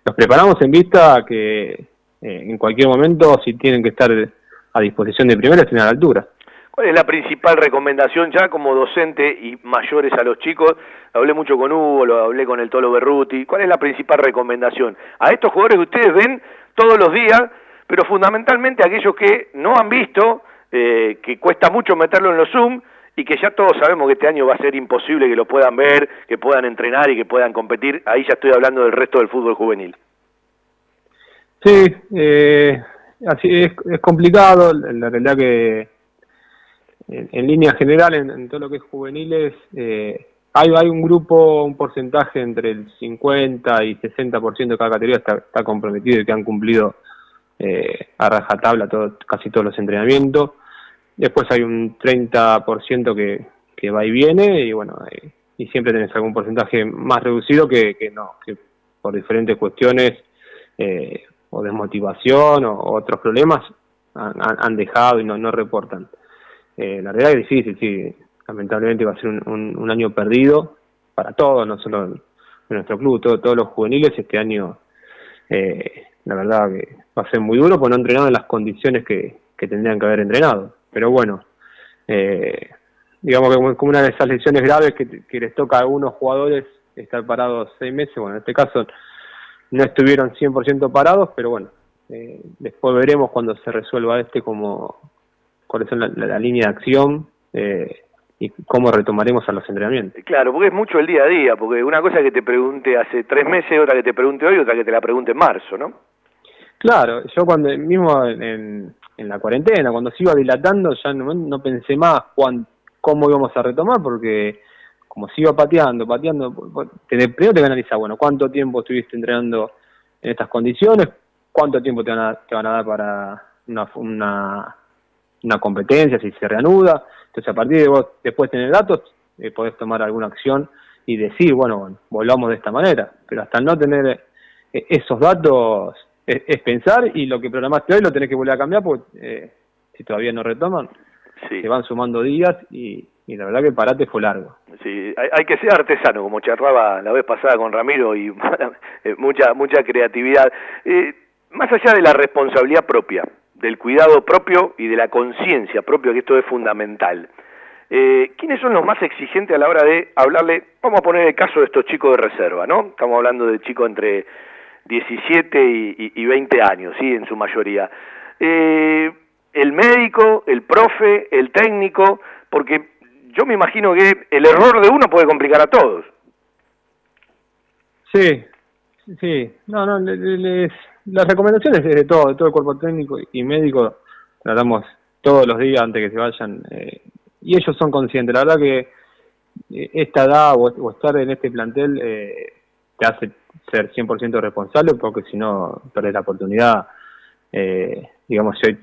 nos preparamos en vista a que eh, en cualquier momento, si tienen que estar a disposición de primera, estén a la altura. ¿Cuál es la principal recomendación ya como docente y mayores a los chicos? Hablé mucho con Hugo, lo hablé con el Tolo Berruti. ¿Cuál es la principal recomendación? A estos jugadores que ustedes ven todos los días, pero fundamentalmente a aquellos que no han visto, eh, que cuesta mucho meterlo en los Zoom y que ya todos sabemos que este año va a ser imposible que lo puedan ver, que puedan entrenar y que puedan competir. Ahí ya estoy hablando del resto del fútbol juvenil. Sí, eh, así es, es complicado. La realidad que en, línea general, en, en, todo lo que es juveniles, eh, hay, hay un grupo, un porcentaje entre el 50 y 60% de cada categoría está, está comprometido y que han cumplido eh, a rajatabla todo, casi todos los entrenamientos. Después hay un 30% que, que va y viene y bueno, eh, y siempre tenés algún porcentaje más reducido que, que no, que por diferentes cuestiones eh, o desmotivación o, otros problemas han, dejado y no, no reportan. Eh, la realidad es difícil, sí, lamentablemente va a ser un, un, año perdido para todos, no solo en, nuestro club, todo, todos los juveniles este año, eh, la verdad que va a ser muy duro porque no han en las condiciones que, que tendrían que haber entrenado. Pero bueno, eh, digamos que como, como una de esas lesiones graves que, que les toca a algunos jugadores estar parados seis meses, bueno, en este caso no estuvieron 100% parados, pero bueno, eh, después veremos cuando se resuelva este como cuáles son la, la, la línea de acción eh, y cómo retomaremos a los entrenamientos. Claro, porque es mucho el día a día, porque una cosa es que te pregunte hace tres meses, otra que te pregunte hoy, otra que te la pregunte en marzo, ¿no? Claro, yo cuando mismo en, en la cuarentena, cuando se iba dilatando, ya no, no pensé más cuán, cómo íbamos a retomar, porque como iba pateando, pateando, te, primero te van a analizar, bueno, cuánto tiempo estuviste entrenando en estas condiciones, cuánto tiempo te van a, te van a dar para una, una, una competencia, si se reanuda, entonces a partir de vos después tener datos, eh, podés tomar alguna acción y decir, bueno, bueno, volvamos de esta manera, pero hasta no tener eh, esos datos es, es, pensar y lo que programaste hoy lo tenés que volver a cambiar porque eh, si todavía no retoman, sí. se van sumando días y, y la verdad que el parate fue largo. Sí, hay, hay, que ser artesano, como charlaba la vez pasada con Ramiro, y *laughs* mucha, mucha creatividad. Eh, más allá de la responsabilidad propia, del cuidado propio y de la conciencia propia, que esto es fundamental. Eh, ¿Quiénes son los más exigentes a la hora de hablarle? Vamos a poner el caso de estos chicos de reserva, ¿no? Estamos hablando de chicos entre 17 y, y, y 20 años, ¿sí? En su mayoría. Eh, el médico, el profe, el técnico, porque yo me imagino que el error de uno puede complicar a todos. Sí, sí, no, no, les, las recomendaciones de todo, de todo el cuerpo técnico y médico, tratamos todos los días antes que se vayan, eh, y ellos son conscientes, la verdad que eh, esta edad o, estar en este plantel eh, te hace ser 100% responsable, porque si no perdés la oportunidad, eh, digamos, si,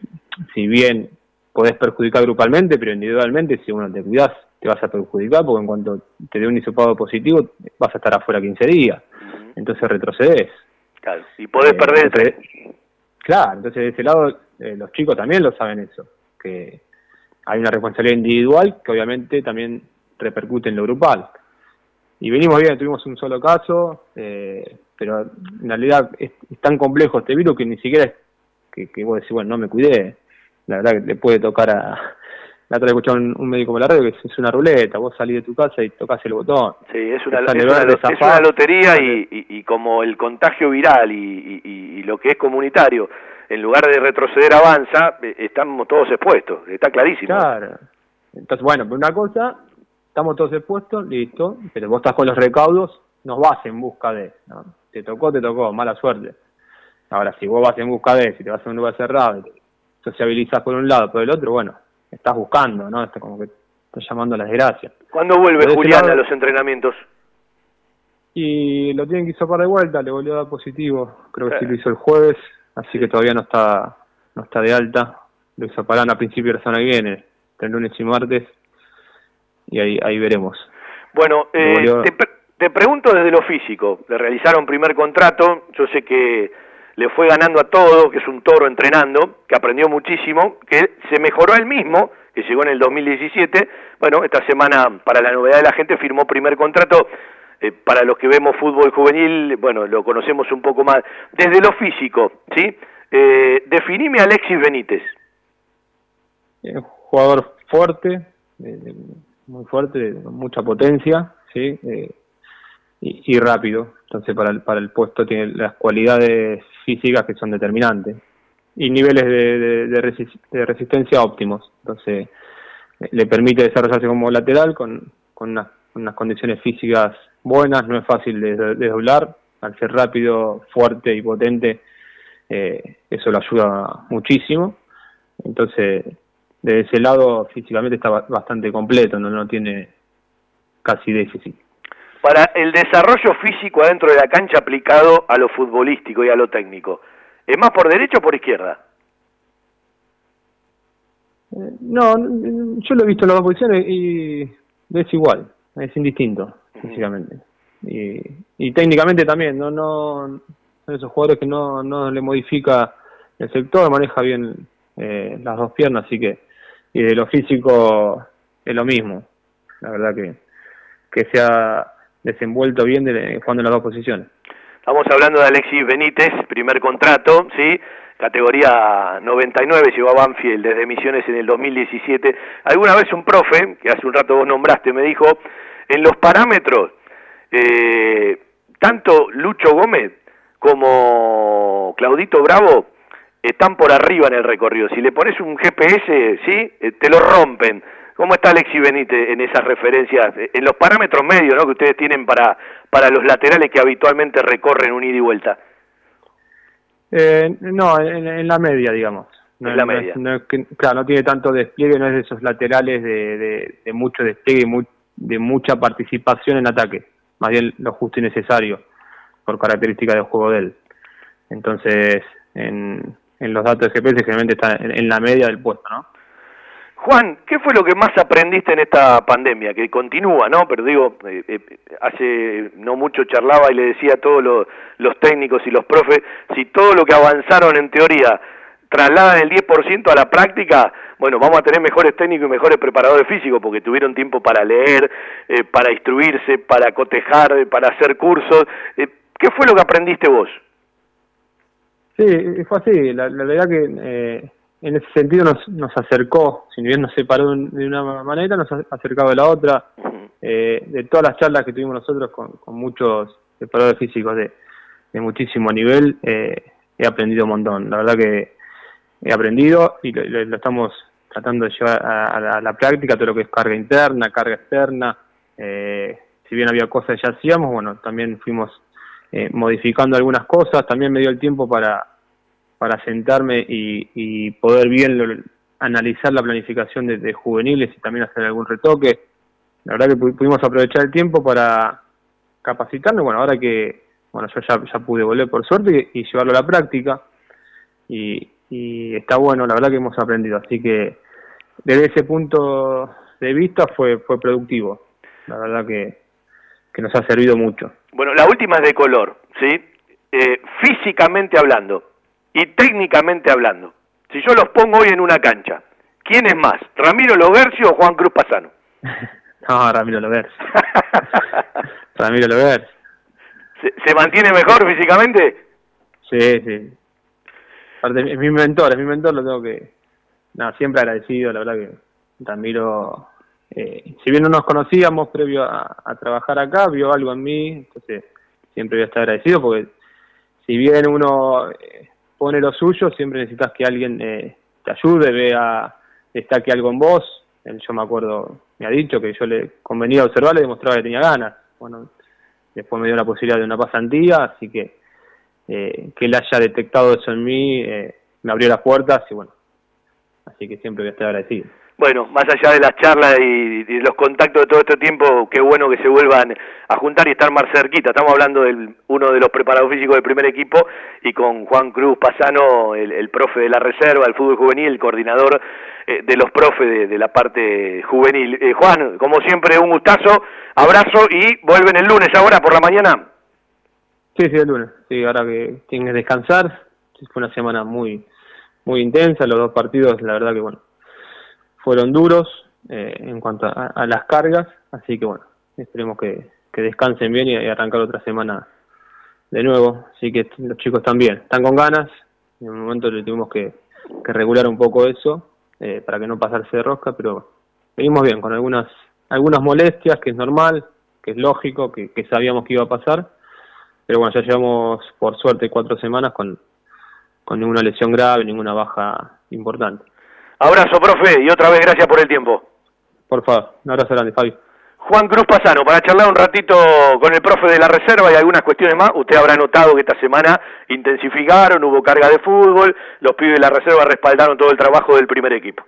si bien podés perjudicar grupalmente, pero individualmente, si uno te cuidas, te vas a perjudicar, porque en cuanto te dé un hisopado positivo, vas a estar afuera 15 días. entonces retrocedes. Claro, y podés Eh, perder. entonces- claro, entonces de ese lado eh, los chicos también lo saben eso, que hay una responsabilidad individual que obviamente también repercute en lo grupal. Y venimos bien, tuvimos un solo caso, eh, pero en realidad es, es tan complejo este virus que ni siquiera es que, que vos decís, bueno, no me cuidé. La verdad que le puede tocar a... La otra vez escuché a un, un médico en la radio que es, una ruleta, vos salís de tu casa y tocas el botón. Sí, es una, es una, es una lotería y, y- y como el contagio viral y, lo que es comunitario, en lugar de retroceder avanza, eh, estamos todos expuestos, está clarísimo. Claro. Entonces, bueno, por una cosa, estamos todos expuestos, listo, pero vos estás con los recaudos, no vas en busca de, ¿no? Te tocó, te tocó, mala suerte. Ahora, si vos vas en busca de, si te vas a un lugar cerrado, y te sociabilizas por un lado, por el otro, bueno, estás buscando, ¿no? Está como que estás llamando a la desgracia. ¿Cuándo vuelve ese Julián lado- a los entrenamientos? Y lo tienen que hisopar de vuelta, le volvió a dar positivo, creo que sí lo hizo el jueves, así que todavía no está no está de alta. Lo hisoparán a principio de la semana que viene, el lunes y martes, y ahí ahí veremos. Bueno, eh, te, pre- te pregunto desde lo físico. Le realizaron primer contrato. Yo sé que le fue ganando a todo, que es un toro entrenando, que aprendió muchísimo, que se mejoró él mismo, que llegó en el 2017. Bueno, esta semana, para la novedad de la gente, firmó primer contrato. Eh, para los que vemos fútbol juvenil, bueno, lo conocemos un poco más. Desde lo físico, ¿sí? Eh, definime a Alexis Benítez. Un jugador fuerte, de- muy fuerte, mucha potencia, ¿sí? Eh, y, y rápido. Entonces, para el, para el puesto tiene las cualidades físicas que son determinantes. Y niveles de, de- de de resistencia óptimos. Entonces, le permite desarrollarse como lateral con, con unas, condiciones físicas buenas, no es fácil de, desdoblar. Al ser rápido, fuerte y potente, eh, eso lo ayuda muchísimo. Entonces, de ese lado físicamente está ba- bastante completo, no, no tiene casi déficit. Para el desarrollo físico adentro de la cancha aplicado a lo futbolístico y a lo técnico, ¿es más por derecha o por izquierda? Eh, No, yo lo he visto en las dos posiciones y es igual, es indistinto físicamente. Y, y técnicamente también, no, no son esos jugadores que no, no le modifica el sector, maneja bien eh, las dos piernas, así que y de lo físico es lo mismo. La verdad que, que se ha desenvuelto bien de, jugando en las dos posiciones. Estamos hablando de Alexis Benítez, primer contrato, ¿sí? Categoría 99, llegó a Banfield desde Misiones en el 2017. Alguna vez un profe, que hace un rato vos nombraste, me dijo, en los parámetros, eh, tanto Lucho Gómez como Claudito Bravo están por arriba en el recorrido. Si le pones un GPS, ¿sí? Eh, te lo rompen. ¿Cómo está Alexis Benítez en esas referencias? Eh, En los parámetros medios ¿no? que ustedes tienen para, para los laterales que habitualmente recorren un ida y vuelta. Eh, no, en, en la media, digamos. No, En la media. no claro, no tiene tanto despliegue, no es de esos laterales de, de, de mucho despliegue, y mu- de mucha participación en ataque. Más bien lo justo y necesario, por característica del juego de él. Entonces, en, en los datos de GPS generalmente está en, en la media del puesto, ¿no? Juan, ¿qué fue lo que más aprendiste en esta pandemia? Que continúa, ¿no? Pero digo, eh, eh, hace no mucho charlaba y le decía a todos los, técnicos y los profes, si todo lo que avanzaron en teoría trasladan el 10% a la práctica, bueno, vamos a tener mejores técnicos y mejores preparadores físicos porque tuvieron tiempo para leer, eh, para instruirse, para cotejar, para hacer cursos. ¿Qué fue lo que aprendiste vos? Sí, fue así. La, la verdad que en ese sentido nos, nos acercó, si bien nos separó de una manera, nos ha acercado de la otra. Eh, de todas las charlas que tuvimos nosotros con, con muchos preparadores físicos de, de muchísimo nivel, eh, he aprendido un montón. La verdad que he aprendido y lo, lo- estamos tratando de llevar a, a la, a la práctica, todo lo que es carga interna, carga externa. Eh, si bien había cosas que ya hacíamos, bueno, también fuimos eh, modificando algunas cosas. También me dio el tiempo para, para sentarme y, y poder bien lo- analizar la planificación de, juveniles y también hacer algún retoque. La verdad que pu- pudimos aprovechar el tiempo para capacitarnos. Bueno, ahora que bueno yo ya, ya pude volver por suerte y, y llevarlo a la práctica. Y, y está bueno, la verdad que hemos aprendido. Así que desde ese punto de vista fue, fue productivo. La verdad que, que nos ha servido mucho. Bueno, la última es de color, ¿sí? Eh, físicamente hablando y técnicamente hablando. Si yo los pongo hoy en una cancha, ¿quién es más? ¿Ramiro Logercio o Juan Cruz Pasano? *laughs* No, Ramiro Lover. *laughs* Ramiro Lover. ¿Se, se mantiene mejor físicamente? Sí, sí. Aparte, es mi mentor, es mi mentor, lo tengo que... Nada, siempre agradecido, la verdad que Ramiro, eh, si bien no nos conocíamos previo a, a trabajar acá, vio algo en mí, entonces siempre voy a estar agradecido porque si bien uno eh, pone lo suyo, siempre necesitas que alguien eh, te ayude, vea, destaque algo en vos. Él, yo me acuerdo, me ha dicho que yo le convenía observarle y demostraba que tenía ganas. Bueno, después me dio la posibilidad de una pasantía, así que eh, que él haya detectado eso en mí eh, me abrió las puertas y bueno, así que siempre voy a agradecido. Bueno, más allá de las charlas y, y los contactos de todo este tiempo, qué bueno que se vuelvan a juntar y estar más cerquita. Estamos hablando de uno de los preparados físicos del primer equipo y con Juan Cruz Pasano, el, profe de la reserva, el fútbol juvenil, el coordinador eh, de los profes de, de la parte juvenil. Eh, Juan, como siempre, un gustazo, abrazo y vuelven el lunes ahora por la mañana. Sí, sí, el lunes. Sí, ahora que tienen que descansar. Fue una semana muy muy intensa. Los dos partidos, la verdad que bueno, fueron duros eh, en cuanto a, a las cargas. Así que bueno, esperemos que, que descansen bien y, arrancar otra semana de nuevo. Así que los chicos también están con ganas. En un momento le tuvimos que, que regular un poco eso eh, para que no pasarse de rosca, pero venimos bien con algunas algunas molestias, que es normal, que es lógico, que, que sabíamos que iba a pasar pero bueno, ya llevamos por suerte cuatro semanas con, con ninguna lesión grave, ninguna baja importante. Abrazo, profe, y otra vez gracias por el tiempo. Por favor, un abrazo grande, Fabi. Juan Cruz Pasano, para charlar un ratito con el profe de la reserva y algunas cuestiones más, usted habrá notado que esta semana intensificaron, hubo carga de fútbol, los pibes de la reserva respaldaron todo el trabajo del primer equipo.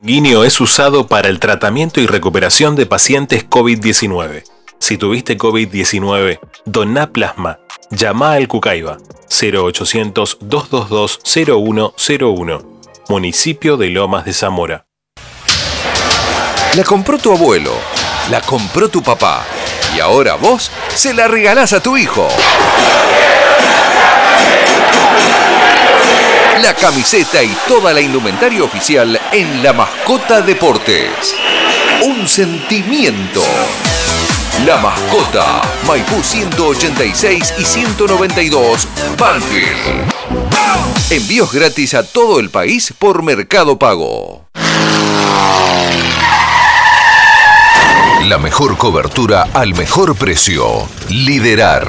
Guineo es usado para el tratamiento y recuperación de pacientes COVID-19. Si tuviste COVID-19, doná plasma. Llama al Cucaiba 0800-222-0101. Municipio de Lomas de Zamora. La compró tu abuelo, la compró tu papá y ahora vos se la regalás a tu hijo. La camiseta y toda la indumentaria oficial en La Mascota Deportes. Un sentimiento. La Mascota, Maipú 186 y 192, Banfield. Envíos gratis a todo el país por Mercado Pago. La mejor cobertura al mejor precio. Liderar.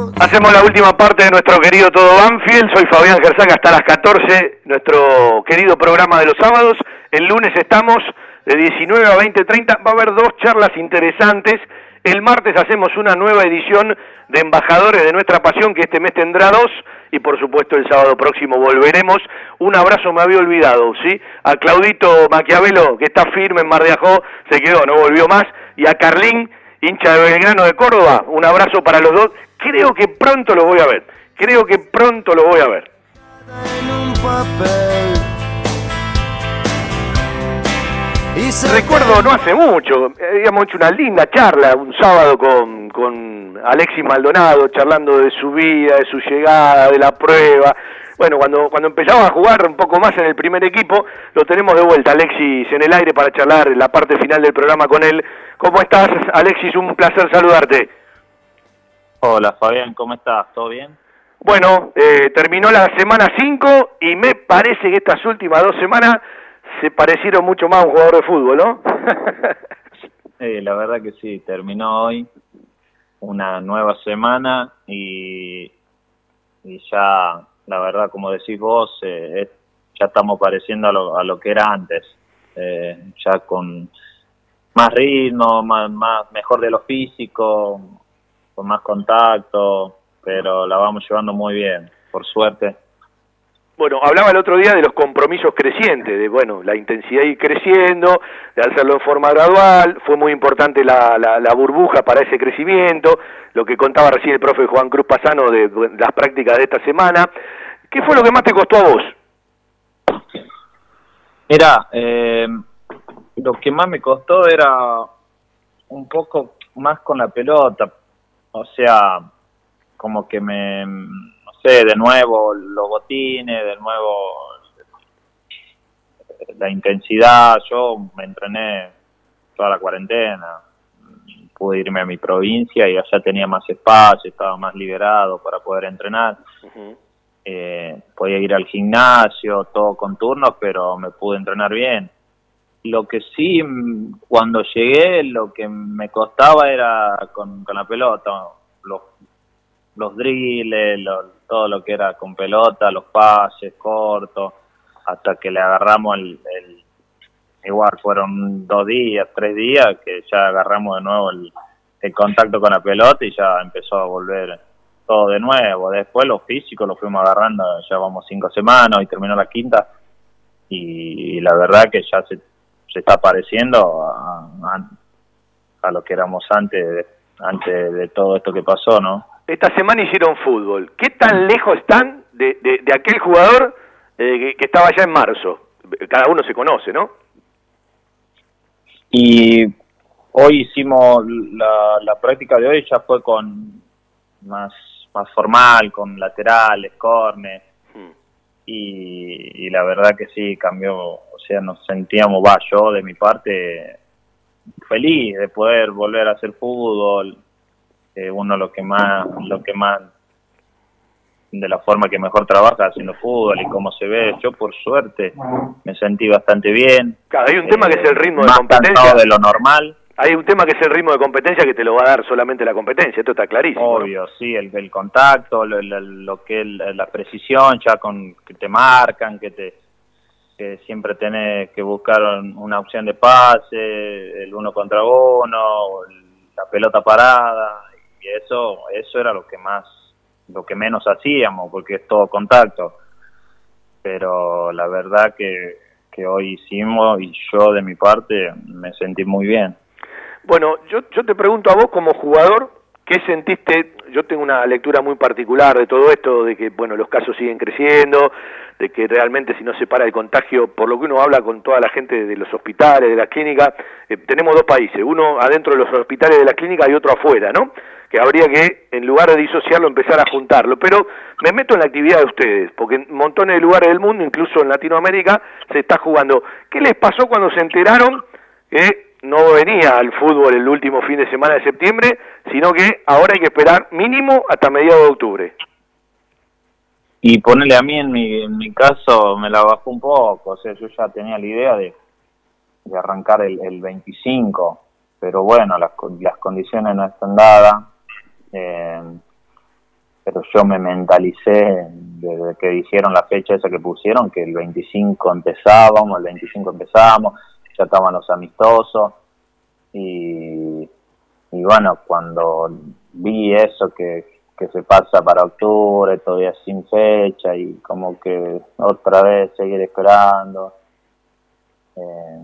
Hacemos la última parte de nuestro querido Todo Banfield. Soy Fabián Gersaca hasta las 14, nuestro querido programa de los sábados. El lunes estamos de 19 a 20.30. Va a haber dos charlas interesantes. El martes hacemos una nueva edición de Embajadores de Nuestra Pasión, que este mes tendrá dos. Y por supuesto el sábado próximo volveremos. Un abrazo me había olvidado, ¿sí? A Claudito Maquiavelo, que está firme en Mar de Ajó, se quedó, no volvió más. Y a Carlín, hincha de Belgrano de Córdoba, un abrazo para los dos. Creo que pronto lo voy a ver. Creo que pronto lo voy a ver. Recuerdo no hace mucho, habíamos hecho una linda charla un sábado con, con Alexis Maldonado, charlando de su vida, de su llegada, de la prueba. Bueno, cuando, cuando empezamos a jugar un poco más en el primer equipo, lo tenemos de vuelta, Alexis, en el aire para charlar la parte final del programa con él. ¿Cómo estás, Alexis? Un placer saludarte. Hola Fabián, ¿cómo estás? ¿Todo bien? Bueno, eh, terminó la semana 5 y me parece que estas últimas dos semanas se parecieron mucho más a un jugador de fútbol, ¿no? *laughs* Eh, la verdad que sí, terminó hoy una nueva semana y, y ya, la verdad, como decís vos, eh, es- ya estamos pareciendo a lo, a lo que era antes, Eh, ya con más ritmo, más, más mejor de lo físico, con más contacto, pero la vamos llevando muy bien, por suerte. Bueno, hablaba el otro día de los compromisos crecientes, de bueno, la intensidad ir creciendo, de hacerlo en forma gradual, fue muy importante la, la, la burbuja para ese crecimiento, lo que contaba recién el profe Juan Cruz Pasano de, de las prácticas de esta semana. ¿Qué fue lo que más te costó a vos? Mira, eh, lo que más me costó era un poco más con la pelota, o sea, como que me, no sé, de nuevo los botines, de nuevo la intensidad, yo me entrené toda la cuarentena, pude irme a mi provincia y allá tenía más espacio, estaba más liberado para poder entrenar. Eh, podía ir al gimnasio, todo con turnos, pero me pude entrenar bien. Lo que sí, mm, cuando llegué, lo que me costaba era con, con la pelota, los, los drills, lo- todo lo que era con pelota, los pases cortos, hasta que le agarramos el, igual fueron dos días, tres días, que ya agarramos de nuevo el, el contacto con la pelota y ya empezó a volver todo de nuevo. Después lo físico lo fuimos agarrando, ya vamos cinco semanas y terminó la quinta y, la verdad que ya se, se está pareciendo a, a- a lo que éramos antes de, antes de todo esto que pasó, ¿no? Esta semana hicieron fútbol. ¿Qué tan lejos están de, de, de aquel jugador eh, que, que estaba ya en marzo? Cada uno se conoce, ¿no? Y hoy hicimos la, la práctica de hoy ya fue con más más formal, con laterales, cornes y, y la verdad que sí cambió, o sea nos sentíamos, va yo de mi parte feliz de poder volver a hacer fútbol, eh, uno lo que más, lo que más de la forma que mejor trabaja haciendo fútbol y cómo se ve, yo por suerte me sentí bastante bien. Claro, hay un tema que es el ritmo de más competencia. de lo normal. Hay un tema que es el ritmo de competencia que te lo va a dar solamente la competencia, esto está clarísimo. Obvio, sí, el, el contacto, lo, que la precisión, ya con que te marcan, que te que siempre tenés que buscar un- una opción de pase, el uno contra uno, la pelota parada, y eso eso era lo que más lo que menos hacíamos, porque es todo contacto. Pero la verdad que, que hoy hicimos y yo de mi parte me sentí muy bien. Bueno, yo, yo te pregunto a vos como jugador, ¿qué sentiste? Yo tengo una lectura muy particular de todo esto, de que bueno los casos siguen creciendo, de que realmente si no se para el contagio, por lo que uno habla con toda la gente de los hospitales, de las clínicas, eh, tenemos dos países, uno adentro de los hospitales de las clínicas y otro afuera, ¿no? Que habría que, en lugar de disociarlo, empezar a juntarlo. Pero me meto en la actividad de ustedes, porque en montones de lugares del mundo, incluso en Latinoamérica, se está jugando. ¿Qué les pasó cuando se enteraron que no venía al fútbol el último fin de semana de septiembre, sino que ahora hay que esperar mínimo hasta mediados de octubre. Y ponerle a mí en mi, en mi caso me la bajó un poco, o sea, yo ya tenía la idea de, de arrancar el, el 25, pero bueno, las, las condiciones no están dadas, eh, pero yo me mentalicé desde que dijeron la fecha esa que pusieron, que el 25 empezábamos, el 25 empezábamos, ya estaban los amistosos, y, y bueno, cuando vi eso que, que se pasa para octubre, todavía sin fecha, y como que otra vez seguir esperando, eh,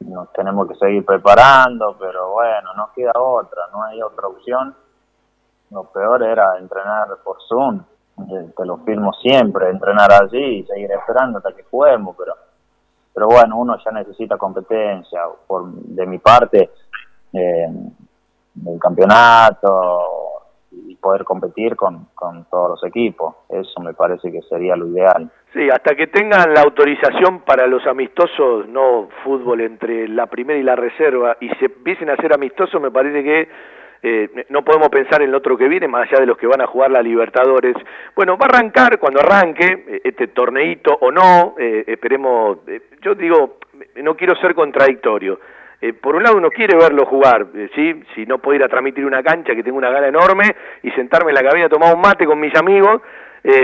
nos tenemos que seguir preparando, pero bueno, no queda otra, no hay otra opción. Lo peor era entrenar por Zoom, eh, te lo firmo siempre, entrenar allí y seguir esperando hasta que juguemos, pero pero bueno, uno ya necesita competencia, por de mi parte, eh, del campeonato y poder competir con, con todos los equipos, eso me parece que sería lo ideal. Sí, hasta que tengan la autorización para los amistosos, no fútbol entre la primera y la reserva, y se empiecen a hacer amistosos, me parece que eh, no podemos pensar en el otro que viene, más allá de los que van a jugar la Libertadores. Bueno, va a arrancar cuando arranque eh, este torneito o no, eh, esperemos, eh, yo digo, no quiero ser contradictorio. Eh, por un lado uno quiere verlo jugar, ¿sí? si no puedo ir a transmitir una cancha que tengo una gana enorme y sentarme en la cabina a tomar un mate con mis amigos,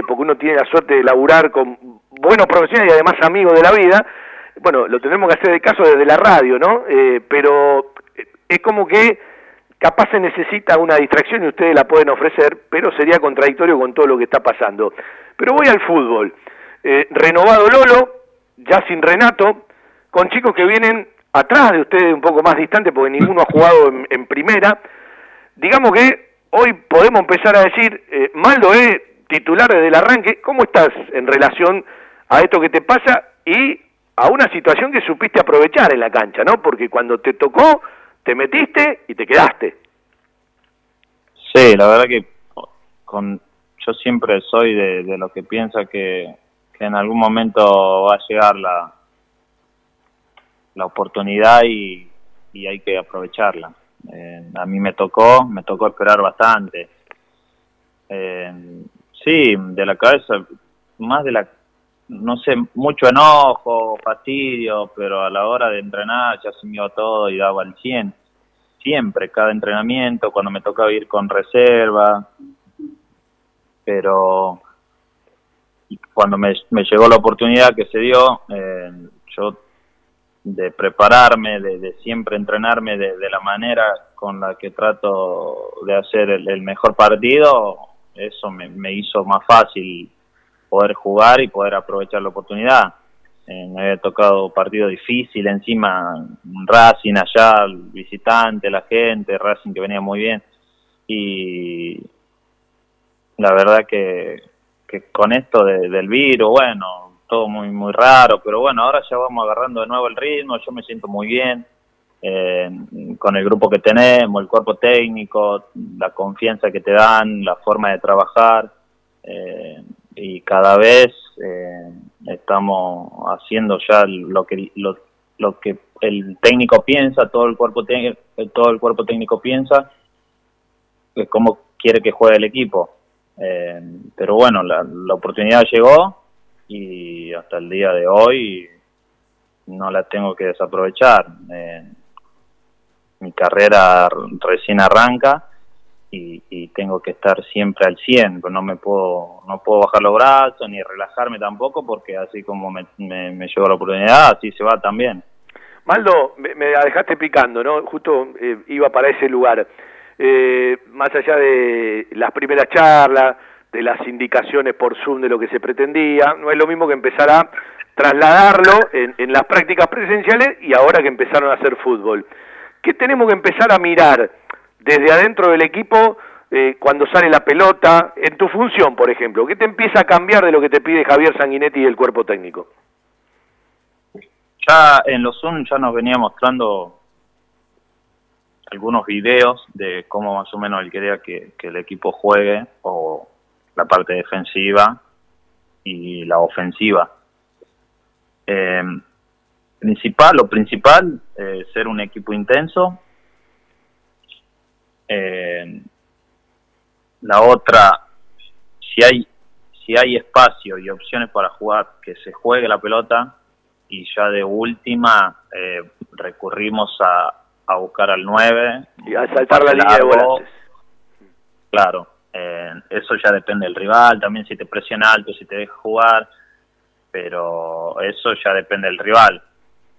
porque uno tiene la suerte de laburar con buenos profesionales y además amigos de la vida, bueno, lo tenemos que hacer de caso desde la radio, ¿no? Pero es como que capaz se necesita una distracción y ustedes la pueden ofrecer, pero sería contradictorio con todo lo que está pasando. Pero voy al fútbol. Eh, renovado Lolo, ya sin Renato, con chicos que vienen atrás de ustedes un poco más distante porque ninguno ha jugado en, primera. Digamos que hoy podemos empezar a decir, eh, Maldo es titular desde el arranque, ¿cómo estás en relación a esto que te pasa y a una situación que supiste aprovechar en la cancha, ¿no? Porque cuando te tocó, te metiste y te quedaste. Sí, la verdad que con yo siempre soy de, de lo que piensa que, en algún momento va a llegar la, la oportunidad y, y hay que aprovecharla. Eh, a mí me tocó, me tocó esperar bastante. Eh, sí, de la cabeza, más de la, no sé, mucho enojo, fastidio, pero a la hora de entrenar ya se todo y daba el 100. Siempre, cada entrenamiento, cuando me tocaba ir con reserva, pero cuando me, llegó la oportunidad que se dio, eh, yo de prepararme, de, siempre entrenarme de, la manera con la que trato de hacer el, mejor partido, eso me, hizo más fácil poder jugar y poder aprovechar la oportunidad. Eh, me había tocado partido difícil, encima Racing allá, el visitante, la gente, Racing que venía muy bien. Y la verdad que, que con esto de, del virus, bueno, todo muy muy raro, pero bueno, ahora ya vamos agarrando de nuevo el ritmo, yo me siento muy bien eh, con el grupo que tenemos, el cuerpo técnico, la confianza que te dan, la forma de trabajar eh, y cada vez eh, estamos haciendo ya lo que lo, que el técnico piensa, todo el cuerpo todo el cuerpo técnico piensa, cómo quiere que juegue el equipo. Eh, pero bueno, la, la oportunidad llegó y hasta el día de hoy no la tengo que desaprovechar. Eh, mi carrera recién arranca y, tengo que estar siempre al 100, no me puedo no puedo bajar los brazos ni relajarme tampoco porque así como me, me, me la oportunidad, así se va también. Maldo, me, me dejaste picando, ¿no? Justo eh, iba para ese lugar. Eh, más allá de las primeras charlas, de las indicaciones por Zoom de lo que se pretendía, no es lo mismo que empezar a trasladarlo en las prácticas presenciales y ahora que empezaron a hacer fútbol. ¿Qué tenemos que empezar a mirar desde adentro del equipo eh, cuando sale la pelota, en tu función, por ejemplo? ¿Qué te empieza a cambiar de lo que te pide Javier Sanguinetti y el cuerpo técnico? Ya en los Zoom ya nos venía mostrando algunos videos de cómo más o menos él quería que, el equipo juegue o la parte defensiva y la ofensiva. Eh, principal, lo principal, eh, ser un equipo intenso. Eh, la otra, si hay, si hay espacio y opciones para jugar, que se juegue la pelota y ya de última eh, recurrimos a, a buscar al 9. Y a saltar la línea de volantes. Claro, eh, eso ya depende del rival, también si te presiona alto, si te deja jugar, pero eso ya depende del rival.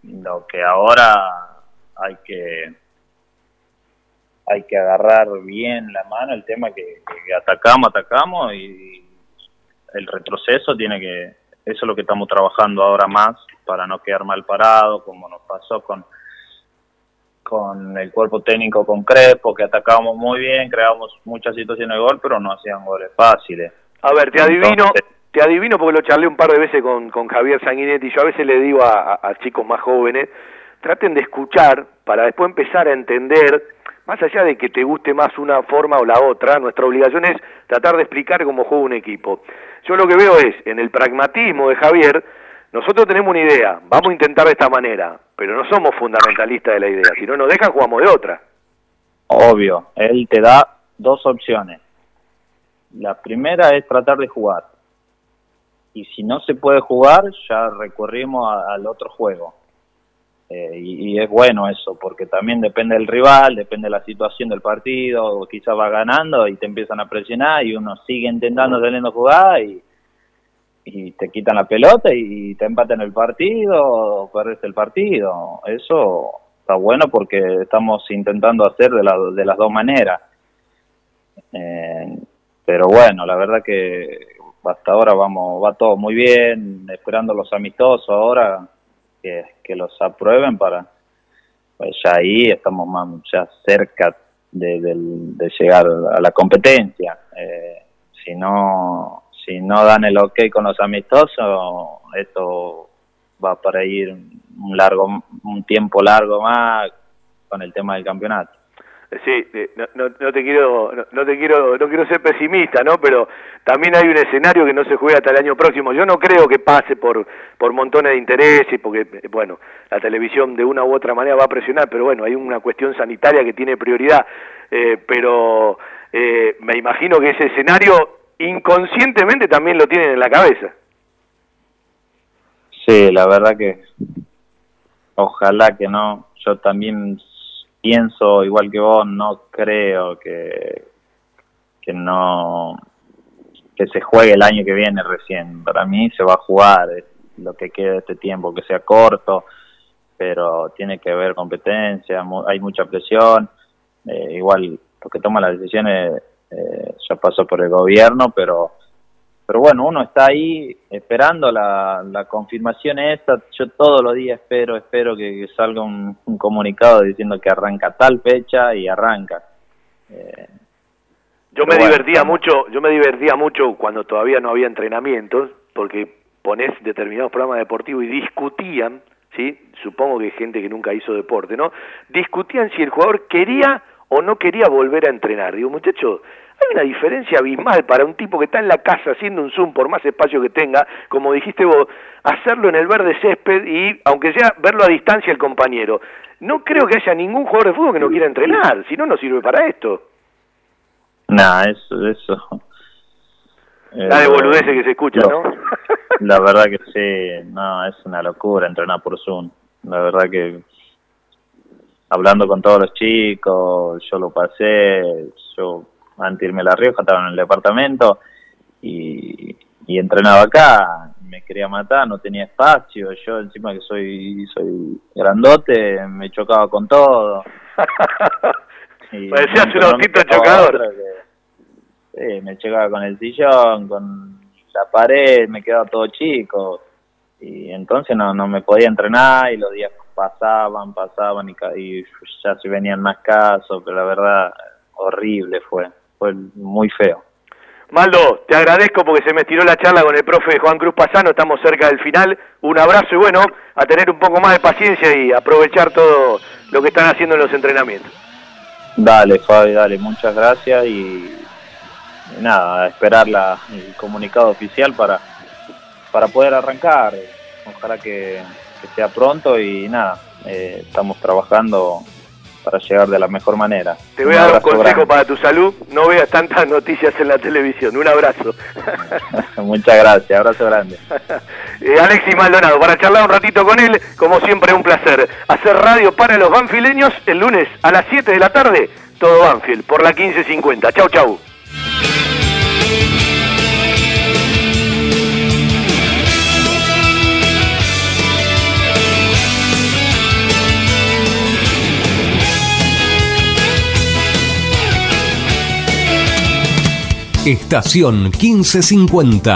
Lo que ahora hay que hay que agarrar bien la mano el tema que, que atacamos, atacamos y el retroceso tiene que, eso es lo que estamos trabajando ahora más para no quedar mal parado, como nos pasó con con el cuerpo técnico con Crespo, que atacábamos muy bien, creábamos muchas situaciones de gol, pero no hacían goles fáciles. A ver, te adivino, te adivino porque lo charlé un par de veces con, con Javier Sanguinetti, yo a veces le digo a, a, a chicos más jóvenes, traten de escuchar para después empezar a entender, más allá de que te guste más una forma o la otra, nuestra obligación es tratar de explicar cómo juega un equipo. Yo lo que veo es, en el pragmatismo de Javier, nosotros tenemos una idea, vamos a intentar de esta manera, pero no somos fundamentalistas de la idea, si no nos dejan jugamos de otra. Obvio, él te da dos opciones. La primera es tratar de jugar. Y si no se puede jugar, ya recurrimos al otro juego. Eh, y, y, es bueno eso, porque también depende del rival, depende de la situación del partido, quizás va ganando y te empiezan a presionar y uno sigue intentando teniendo jugada y, y te quitan la pelota y te empatan el partido o perdés el partido. Eso está bueno porque estamos intentando hacer de, la- de las dos maneras. Eh, pero bueno, la verdad que hasta ahora vamos va todo muy bien, esperando los amistosos ahora que, los aprueben para pues ya ahí estamos más ya cerca de, del- de llegar a la competencia. Eh, si no si no dan el ok con los amistosos, esto va para ir un largo un tiempo largo más con el tema del campeonato. Sí, eh, no, no, no te quiero, no, no te quiero, no quiero ser pesimista, ¿no? Pero también hay un escenario que no se juega hasta el año próximo. Yo no creo que pase por, por montones de intereses, porque, eh, bueno, la televisión de una u otra manera va a presionar, pero bueno, hay una cuestión sanitaria que tiene prioridad. Eh, pero eh, me imagino que ese escenario inconscientemente también lo tienen en la cabeza. Sí, la verdad que ojalá que no. Yo también pienso igual que vos, no creo que que no que se juegue el año que viene recién. Para mí se va a jugar lo que quede de este tiempo, que sea corto, pero tiene que haber competencia, hay mucha presión. Eh, igual lo que toma las decisiones eh, ya pasó por el gobierno, pero pero bueno, uno está ahí esperando la, la confirmación esa. Yo todos los días espero, espero que, que salga un, un comunicado diciendo que arranca tal fecha y arranca. Eh, Yo me bueno, divertía mucho, yo me divertía mucho cuando todavía no había entrenamientos, porque ponés determinados programas deportivos y discutían, ¿sí? Supongo que hay gente que nunca hizo deporte, ¿no? Discutían si el jugador quería o no quería volver a entrenar. Digo, muchachos, hay una diferencia abismal para un tipo que está en la casa haciendo un Zoom por más espacio que tenga, como dijiste vos, hacerlo en el verde césped y, aunque sea verlo a distancia el compañero. No creo que haya ningún jugador de fútbol que no quiera entrenar, si no, no sirve para esto. Nada, eso, eso. La de Eh, boludeces que se escucha, ¿no? *laughs* La verdad que sí, no, es una locura entrenar por Zoom. La verdad que hablando con todos los chicos, yo lo pasé, yo antes de irme a La Rioja estaba en el departamento y, y entrenaba acá, me quería matar, no tenía espacio, yo encima que soy soy grandote, me chocaba con todo. *laughs* Y Parecías un autito chocador. que- sí, me chocaba con el sillón, con la pared, me quedaba todo chico y entonces no, no me podía entrenar y los días pasaban, pasaban y, y ya se venían más casos, pero la verdad horrible fue, fue muy feo. Maldo, te agradezco porque se me estiró la charla con el profe Juan Cruz Pasano, estamos cerca del final. Un abrazo y bueno, a tener un poco más de paciencia y aprovechar todo lo que están haciendo en los entrenamientos. Dale, Fabi, dale, muchas gracias y, y nada, a esperar la, el comunicado oficial para, para poder arrancar. Ojalá que, que sea pronto y nada, eh, estamos trabajando para llegar de la mejor manera. Te voy a dar un consejo grande. para tu salud, no veas tantas noticias en la televisión. Un abrazo. *laughs* Muchas gracias, abrazo grande. *laughs* Eh, Alexis Maldonado, para charlar un ratito con él, como siempre un placer. Hacer radio para los banfileños el lunes a las 7 de la tarde, todo Banfield, por la 1550. Chau, chau. Estación 1550.